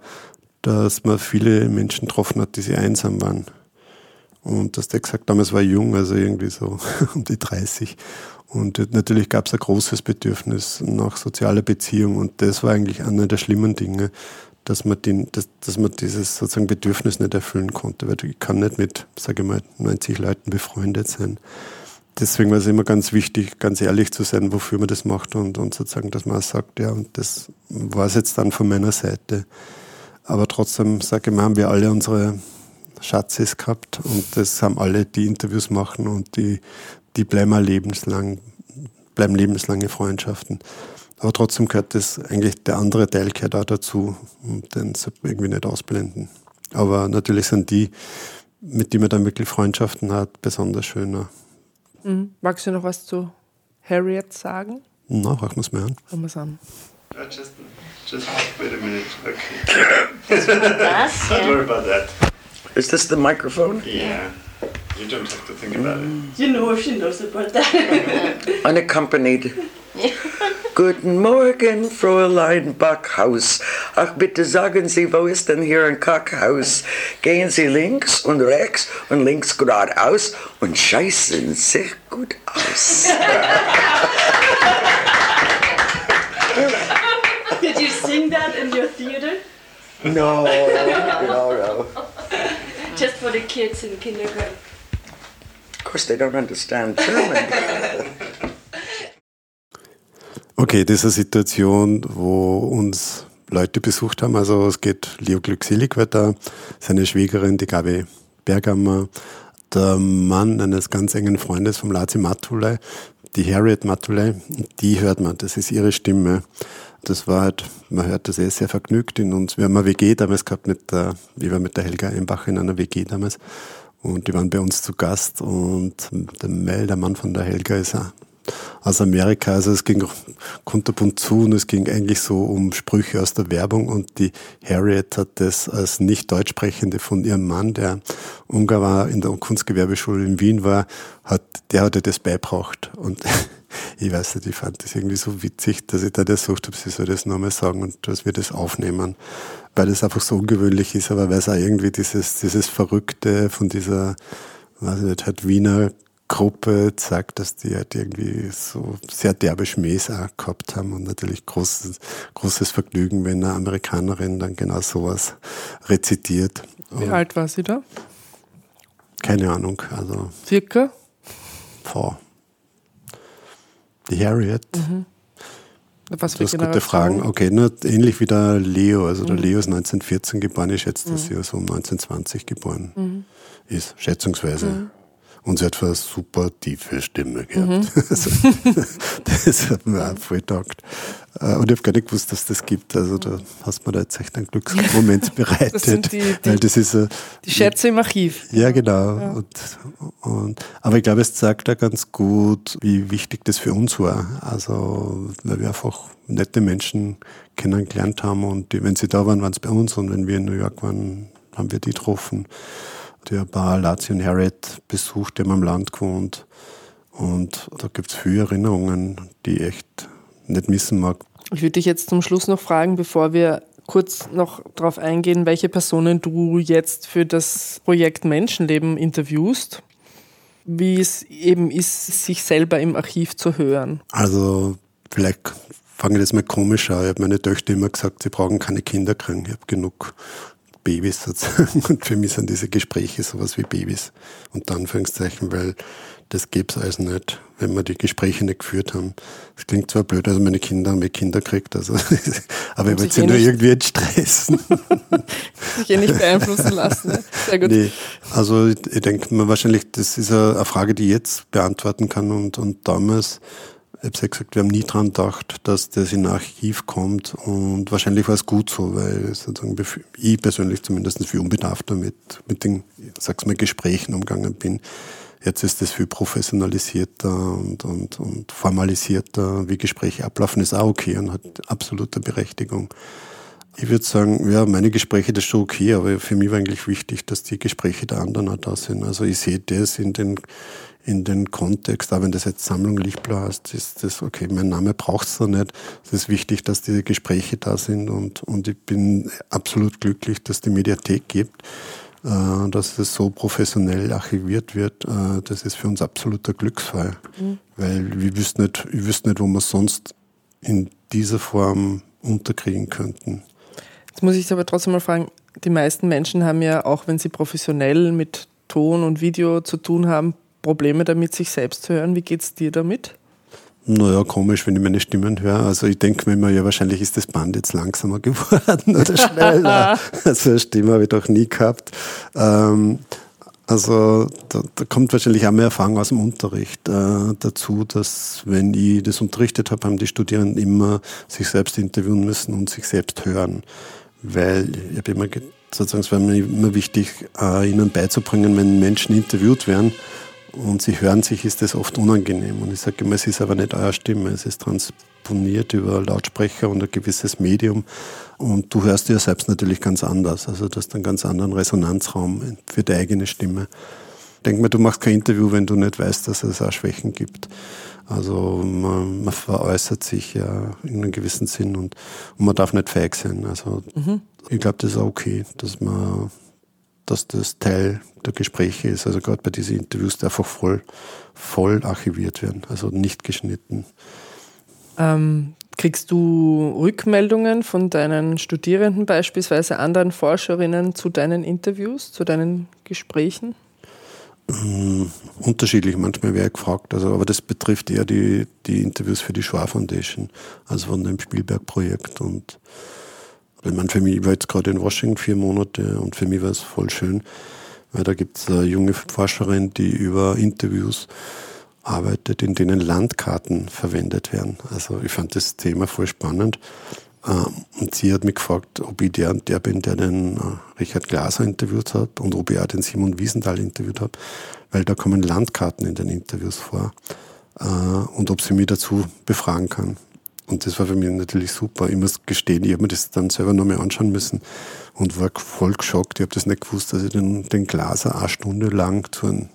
dass man viele Menschen getroffen hat, die sehr einsam waren. Und das der gesagt, damals war jung, also irgendwie so um die 30. Und natürlich gab es ein großes Bedürfnis nach sozialer Beziehung und das war eigentlich einer der schlimmen Dinge, dass man, den, dass, dass man dieses sozusagen Bedürfnis nicht erfüllen konnte, weil ich kann nicht mit, sage ich mal, 90 Leuten befreundet sein. Deswegen war es immer ganz wichtig, ganz ehrlich zu sein, wofür man das macht und, und sozusagen, dass man auch sagt, ja, und das war es jetzt dann von meiner Seite. Aber trotzdem, sage ich mal, haben wir alle unsere Schatzes gehabt und das haben alle, die Interviews machen und die, die bleiben lebenslang, bleiben lebenslange Freundschaften. Aber trotzdem gehört das eigentlich, der andere Teil gehört auch dazu und den irgendwie nicht ausblenden. Aber natürlich sind die, mit denen man dann wirklich Freundschaften hat, besonders schöner. Mhm. Magst du noch was zu Harriet sagen? Na, hören wir es mal an. Hören wir es an. Uh, just, just wait a minute. Okay. Don't worry about that. Is this the microphone? Yeah. You don't have to think about it. You know if she knows about that. Unaccompanied. Guten Morgen, Fräulein Backhaus. Ach, bitte sagen Sie, wo ist denn hier ein Kackhaus? Gehen Sie links und rechts und links geradeaus und scheißen sich gut aus. Did you sing that in your theater? No, no, no. Just for the kids in kindergarten. Of course, they don't understand German. Okay, das ist eine Situation, wo uns Leute besucht haben. Also es geht, Leo Glückselig wird da, seine Schwägerin, die Gabi Bergammer, der Mann eines ganz engen Freundes vom Lazi Matulei, die Harriet Matulei, die hört man, das ist ihre Stimme. Das war halt, man hört das eh sehr vergnügt in uns. Wir haben eine WG damals gehabt mit der, ich war mit der Helga Einbach in einer WG damals. Und die waren bei uns zu Gast und der Mel, der Mann von der Helga, ist auch aus Amerika. Also es ging kunterbunt zu und es ging eigentlich so um Sprüche aus der Werbung und die Harriet hat das als nicht Deutschsprechende von ihrem Mann, der Ungar war, in der Kunstgewerbeschule in Wien war, hat, der hat ihr das beibracht und ich weiß nicht, ich fand das irgendwie so witzig, dass ich da ersucht habe, sie soll das nochmal sagen und dass wir das aufnehmen, weil das einfach so ungewöhnlich ist, aber weil es auch irgendwie dieses, dieses Verrückte von dieser, weiß ich nicht, halt Wiener Gruppe zeigt, dass die halt irgendwie so sehr derbe Schmähs auch gehabt haben und natürlich großes, großes Vergnügen, wenn eine Amerikanerin dann genau sowas rezitiert. Wie und alt war sie da? Keine Ahnung, also. Circa? Vor. Die Harriet. Mhm. Was für das ist gute Fragen. Okay, nur ähnlich wie der Leo. Also der mhm. Leo ist 1914 geboren. Ich schätze, dass mhm. sie so um 1920 geboren mhm. ist, schätzungsweise. Und sie hat eine super tiefe Stimme gehabt. Mhm. Also, das hat mir auch voll taugt. Äh, und ich habe gar nicht gewusst, dass das gibt. Also da hast du mir da jetzt echt einen Glücksmoment bereitet. Das sind die, die, weil das ist, die Schätze im Archiv. Ja, genau. Ja. Und, und, aber ich glaube, es zeigt da ganz gut, wie wichtig das für uns war. Also, weil wir einfach nette Menschen kennengelernt haben und die, wenn sie da waren, waren es bei uns und wenn wir in New York waren, haben wir die getroffen der ein paar Lazio und Harriet besucht, die haben am Land gewohnt. Und da gibt es viele Erinnerungen, die ich echt nicht missen mag. Ich würde dich jetzt zum Schluss noch fragen, bevor wir kurz noch darauf eingehen, welche Personen du jetzt für das Projekt Menschenleben interviewst, wie es eben ist, sich selber im Archiv zu hören. Also vielleicht fange ich das mal komisch an. Ich habe meine Töchter immer gesagt, sie brauchen keine Kinder kriegen. Ich habe genug Babys sozusagen. Und für mich sind diese Gespräche sowas wie Babys. Und Anführungszeichen, weil das gäbe es also nicht, wenn wir die Gespräche nicht geführt haben. Das klingt zwar blöd, also meine Kinder haben Kinder gekriegt, also, aber ich will sie nur irgendwie nicht stressen. sich eh nicht beeinflussen lassen. Ne? Sehr gut. Nee, also ich, ich denke mir wahrscheinlich, das ist eine Frage, die ich jetzt beantworten kann und, und damals habe gesagt, wir haben nie dran gedacht, dass das in ein Archiv kommt und wahrscheinlich war es gut so, weil sozusagen ich persönlich zumindest viel unbedarfter mit, mit den, sag's mal, Gesprächen umgegangen bin. Jetzt ist es viel professionalisierter und, und, und formalisierter, wie Gespräche ablaufen, ist auch okay und hat absolute Berechtigung. Ich würde sagen, ja, meine Gespräche, das ist schon okay, aber für mich war eigentlich wichtig, dass die Gespräche der anderen auch da sind. Also ich sehe das in den, in den Kontext, auch wenn das jetzt Sammlung Lichtblau heißt, ist das okay, mein Name braucht's da nicht. Es ist wichtig, dass diese Gespräche da sind und, und ich bin absolut glücklich, dass die Mediathek gibt, äh, dass es so professionell archiviert wird. Äh, das ist für uns absoluter Glücksfall, mhm. weil wir wüssten nicht, ich wüsste nicht, wo wir sonst in dieser Form unterkriegen könnten. Jetzt muss ich aber trotzdem mal fragen, die meisten Menschen haben ja, auch wenn sie professionell mit Ton und Video zu tun haben, Probleme damit, sich selbst zu hören. Wie geht es dir damit? Naja, komisch, wenn ich meine Stimmen höre. Also ich denke mir immer, ja, wahrscheinlich ist das Band jetzt langsamer geworden oder schneller. also eine Stimme habe ich doch nie gehabt. Ähm, also da, da, kommt wahrscheinlich auch mehr Erfahrung aus dem Unterricht äh, dazu, dass wenn ich das unterrichtet habe, haben die Studierenden immer sich selbst interviewen müssen und sich selbst hören. Weil ich habe immer sozusagen, es war mir immer wichtig, äh, ihnen beizubringen, wenn Menschen interviewt werden, und sie hören sich, ist das oft unangenehm. Und ich sage immer, es ist aber nicht eure Stimme, es ist transponiert über Lautsprecher und ein gewisses Medium. Und du hörst dir selbst natürlich ganz anders. Also du hast einen ganz anderen Resonanzraum für die eigene Stimme. Denk mir, du machst kein Interview, wenn du nicht weißt, dass es auch Schwächen gibt. Also man, man veräußert sich ja in einem gewissen Sinn und, und man darf nicht feig sein. Also mhm. ich glaube, das ist auch okay, dass man dass das Teil der Gespräche ist. Also gerade bei diesen Interviews, die einfach voll, voll archiviert werden, also nicht geschnitten. Ähm, kriegst du Rückmeldungen von deinen Studierenden, beispielsweise anderen Forscherinnen zu deinen Interviews, zu deinen Gesprächen? Ähm, unterschiedlich, manchmal wäre ich gefragt, also, aber das betrifft eher die, die Interviews für die Schwa Foundation, also von dem Spielberg-Projekt und ich meine, für mich, ich war jetzt gerade in Washington vier Monate und für mich war es voll schön, weil da gibt es eine junge Forscherin, die über Interviews arbeitet, in denen Landkarten verwendet werden. Also ich fand das Thema voll spannend. Ähm, und sie hat mich gefragt, ob ich der und der bin, der den äh, Richard Glaser interviewt hat und ob ich auch den Simon Wiesenthal interviewt habe, weil da kommen Landkarten in den Interviews vor äh, und ob sie mich dazu befragen kann. Und das war für mich natürlich super. Ich muss gestehen, ich habe mir das dann selber nochmal anschauen müssen und war voll geschockt. Ich habe das nicht gewusst, dass ich den, den Glaser eine Stunde lang zu einem,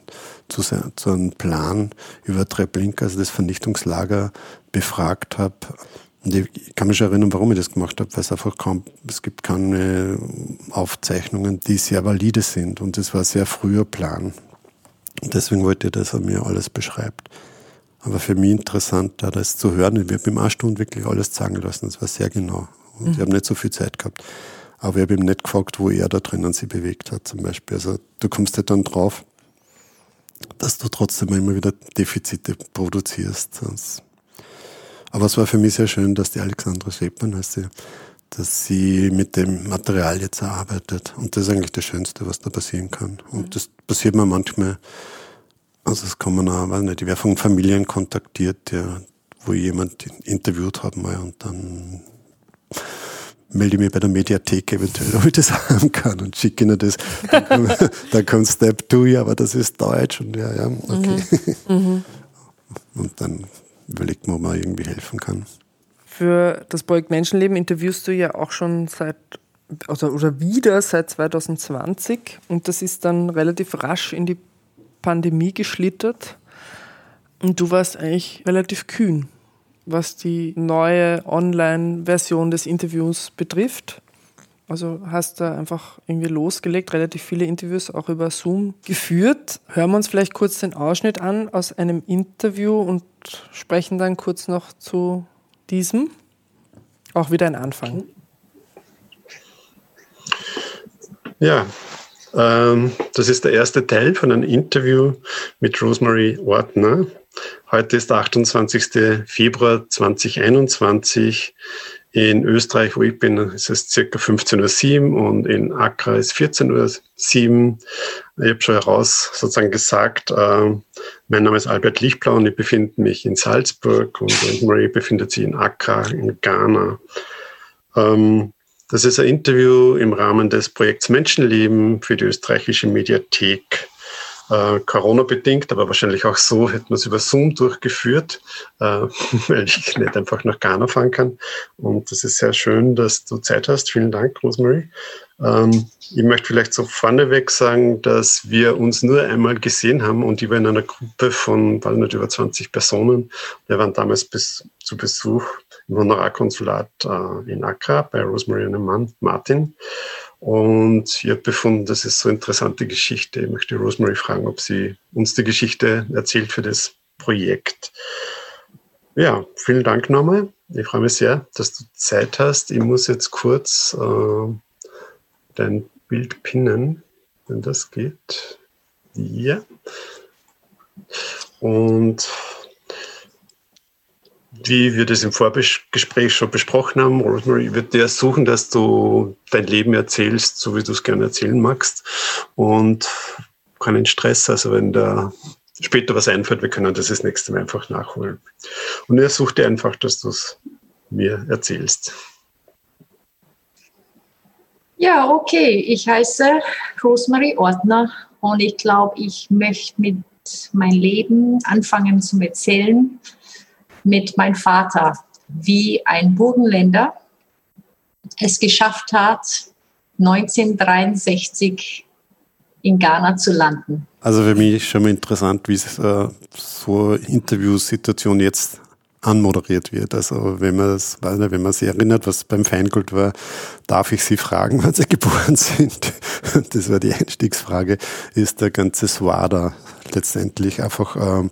zu, zu einem Plan über Treblinka, also das Vernichtungslager, befragt habe. Und ich kann mich schon erinnern, warum ich das gemacht habe, weil es einfach kaum, es gibt keine Aufzeichnungen, die sehr valide sind. Und das war ein sehr früher Plan. Und deswegen wollte ich, dass er mir alles beschreibt. Aber für mich interessant, da das zu hören. Ich habe ihm eine Stunde wirklich alles sagen lassen. Das war sehr genau. Und mhm. ich habe nicht so viel Zeit gehabt. Aber ich habe ihm nicht gefragt, wo er da drinnen sich bewegt hat, zum Beispiel. Also du kommst halt dann drauf, dass du trotzdem immer wieder Defizite produzierst. Aber es war für mich sehr schön, dass die Alexandra Schäppmann, heißt sie, dass sie mit dem Material jetzt arbeitet. Und das ist eigentlich das Schönste, was da passieren kann. Und mhm. das passiert mir manchmal also es kommen auch, weiß nicht, ich werde von Familien kontaktiert, der, wo ich jemand interviewt habe mal und dann melde ich mich bei der Mediathek eventuell, ob ich das haben kann und schicke ihnen das. Dann, dann kommt Step 2, aber das ist Deutsch und ja, ja, okay. Mhm. Mhm. Und dann überlegt man, ob man irgendwie helfen kann. Für das Projekt Menschenleben interviewst du ja auch schon seit also, oder wieder seit 2020 und das ist dann relativ rasch in die Pandemie geschlittert und du warst eigentlich relativ kühn. was die neue Online-Version des Interviews betrifft. Also hast da einfach irgendwie losgelegt, relativ viele Interviews auch über Zoom geführt. Hören wir uns vielleicht kurz den Ausschnitt an aus einem Interview und sprechen dann kurz noch zu diesem. Auch wieder ein Anfang. Ja, ähm, das ist der erste Teil von einem Interview mit Rosemary Ortner. Heute ist der 28. Februar 2021. In Österreich, wo ich bin, ist es circa 15.07 Uhr und in Accra ist 14.07 Uhr. Ich habe schon heraus sozusagen gesagt, äh, mein Name ist Albert Lichtblau und ich befinde mich in Salzburg und Rosemary befindet sich in Accra in Ghana. Ähm, das ist ein Interview im Rahmen des Projekts Menschenleben für die österreichische Mediathek. Äh, Corona-bedingt, aber wahrscheinlich auch so hätten wir es über Zoom durchgeführt, äh, weil ich nicht einfach nach Ghana fahren kann. Und das ist sehr schön, dass du Zeit hast. Vielen Dank, Rosemary. Ähm, ich möchte vielleicht so vorneweg sagen, dass wir uns nur einmal gesehen haben und ich war in einer Gruppe von, war nicht über 20 Personen. Wir waren damals bis zu Besuch im Honorarkonsulat äh, in Accra bei Rosemary und Mann, Martin. Und ich habe befunden, das ist so eine interessante Geschichte. Ich möchte Rosemary fragen, ob sie uns die Geschichte erzählt für das Projekt. Ja, vielen Dank nochmal. Ich freue mich sehr, dass du Zeit hast. Ich muss jetzt kurz äh, dein Bild pinnen, wenn das geht. Ja. Und wie wir das im Vorgespräch schon besprochen haben, Rosemary wird dir suchen, dass du dein Leben erzählst, so wie du es gerne erzählen magst. Und keinen Stress, also wenn da später was einfällt, wir können das das nächste Mal einfach nachholen. Und er sucht dir einfach, dass du es mir erzählst. Ja, okay. Ich heiße Rosemary Ortner und ich glaube, ich möchte mit meinem Leben anfangen zu erzählen mit meinem Vater, wie ein Burgenländer es geschafft hat, 1963 in Ghana zu landen. Also für mich ist schon mal interessant, wie äh, so Interviewsituation jetzt anmoderiert wird. Also wenn man das, wenn man sich erinnert, was beim Feingold war, darf ich Sie fragen, wann Sie geboren sind? Das war die Einstiegsfrage. Ist der ganze Swada letztendlich einfach ähm,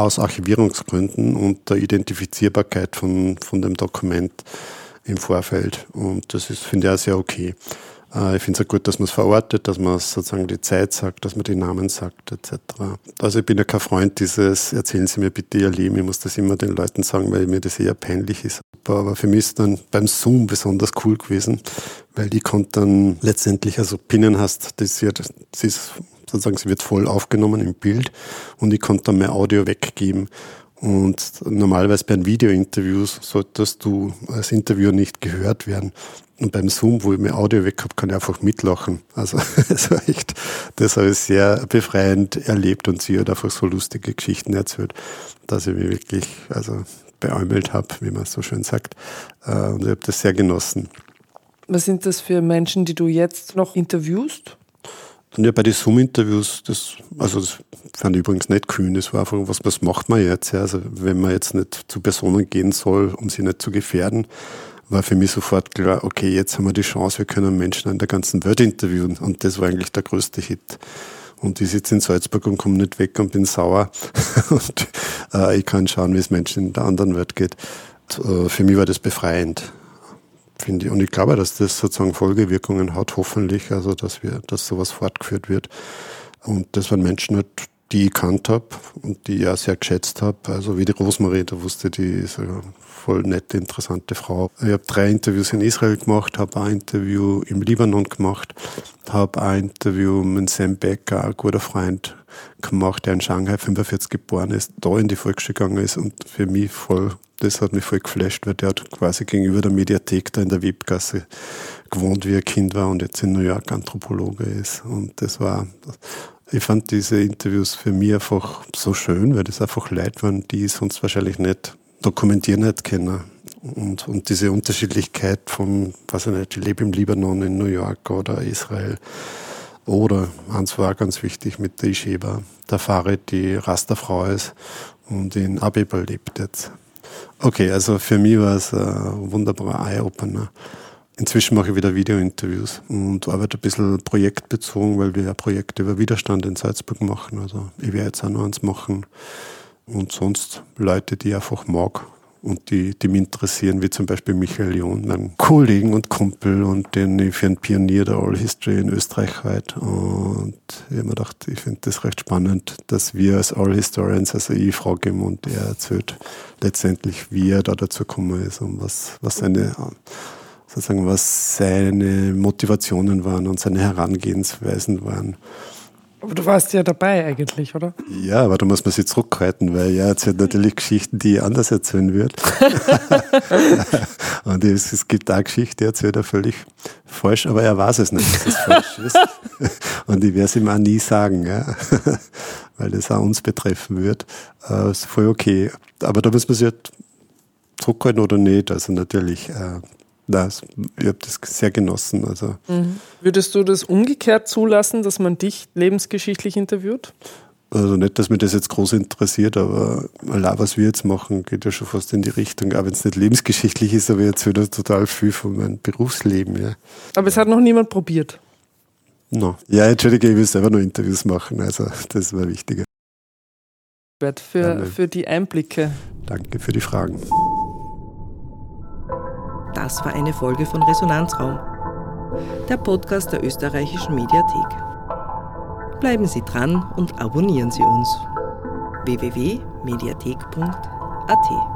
aus Archivierungsgründen und der Identifizierbarkeit von, von dem Dokument im Vorfeld. Und das ist, finde ich, auch sehr okay. Äh, ich finde es auch gut, dass man es verortet, dass man sozusagen die Zeit sagt, dass man die Namen sagt, etc. Also ich bin ja kein Freund dieses, erzählen Sie mir bitte Ihr Leben, ich muss das immer den Leuten sagen, weil mir das eher peinlich ist. Aber für mich ist dann beim Zoom besonders cool gewesen, weil die konnte dann letztendlich, also Pinnen hast, das, ist, das ist sozusagen, sie wird voll aufgenommen im Bild und ich konnte dann mein Audio weggeben. Und normalerweise bei Videointerviews solltest du als Interviewer nicht gehört werden. Und beim Zoom, wo ich mein Audio weg habe, kann ich einfach mitlachen. Also das war echt, das habe ich sehr befreiend erlebt und sie hat einfach so lustige Geschichten erzählt, dass ich mich wirklich also beäumelt habe, wie man so schön sagt. Äh, und ich habe das sehr genossen. Was sind das für Menschen, die du jetzt noch interviewst? Und ja, bei den Zoom-Interviews, das, also das fand ich übrigens nicht kühn, das war einfach, was, was macht man jetzt? Ja? Also wenn man jetzt nicht zu Personen gehen soll, um sie nicht zu gefährden, war für mich sofort klar, okay, jetzt haben wir die Chance, wir können Menschen in der ganzen Welt interviewen. Und das war eigentlich der größte Hit. Und ich sitze in Salzburg und komme nicht weg und bin sauer. und äh, ich kann schauen, wie es Menschen in der anderen Welt geht. Und, äh, für mich war das befreiend finde ich. Und ich glaube, dass das sozusagen Folgewirkungen hat, hoffentlich, also dass wir, dass sowas fortgeführt wird. Und das waren Menschen, halt, die ich kannt habe und die ich auch sehr geschätzt habe. Also wie die Rosmarie, da wusste die ist eine voll nette, interessante Frau. Ich habe drei Interviews in Israel gemacht, habe ein Interview im Libanon gemacht, habe ein Interview mit Sam Becker, ein guter Freund, gemacht, der in Shanghai 45 geboren ist, da in die Volksschule gegangen ist und für mich voll das hat mich voll geflasht, weil der hat quasi gegenüber der Mediathek da in der Webgasse gewohnt, wie er Kind war und jetzt in New York Anthropologe ist. Und das war, ich fand diese Interviews für mich einfach so schön, weil das einfach Leute waren, die ich sonst wahrscheinlich nicht dokumentieren nicht kennen. Und, und diese Unterschiedlichkeit von, weiß ich nicht, ich lebe im Libanon, in New York oder Israel. Oder, eins war ganz wichtig mit der Isheba, der Farid, die Rasterfrau ist und in Abeba lebt jetzt. Okay, also für mich war es ein wunderbarer Eye-Opener. Inzwischen mache ich wieder Video-Interviews und arbeite ein bisschen projektbezogen, weil wir ja Projekte über Widerstand in Salzburg machen. Also ich werde jetzt auch noch eins machen. Und sonst Leute, die ich einfach mag und die, die mich interessieren, wie zum Beispiel Michael John, mein Kollegen und Kumpel und den ich für ein Pionier der All History in Österreich halte. Und ich habe mir gedacht, ich finde das recht spannend, dass wir als All Historians, also ich frage ihm und er erzählt letztendlich, wie er da dazu gekommen ist und was, was seine sozusagen, was seine Motivationen waren und seine Herangehensweisen waren. Aber du warst ja dabei eigentlich, oder? Ja, aber da muss man sich zurückhalten, weil er erzählt natürlich Geschichten, die er anders erzählen wird. und es, es, gibt auch Geschichten, die erzählt er völlig falsch, aber er weiß es nicht, dass es falsch ist. und ich werde es ihm auch nie sagen, ja? weil das auch uns betreffen wird. Äh, ist voll okay. Aber da muss man sich halt zurückhalten oder nicht. Also natürlich, äh, das, ich habe das sehr genossen. Also. Mhm. Würdest du das umgekehrt zulassen, dass man dich lebensgeschichtlich interviewt? Also nicht, dass mich das jetzt groß interessiert, aber Allah, was wir jetzt machen, geht ja schon fast in die Richtung. Auch wenn es nicht lebensgeschichtlich ist, aber jetzt wieder total viel von meinem Berufsleben. Ja. Aber es hat noch niemand probiert. No. Ja, entschuldige, ich will selber noch Interviews machen, also das war wichtiger. Für, für die Einblicke. Danke für die Fragen. Das war eine Folge von Resonanzraum, der Podcast der österreichischen Mediathek. Bleiben Sie dran und abonnieren Sie uns. www.mediathek.at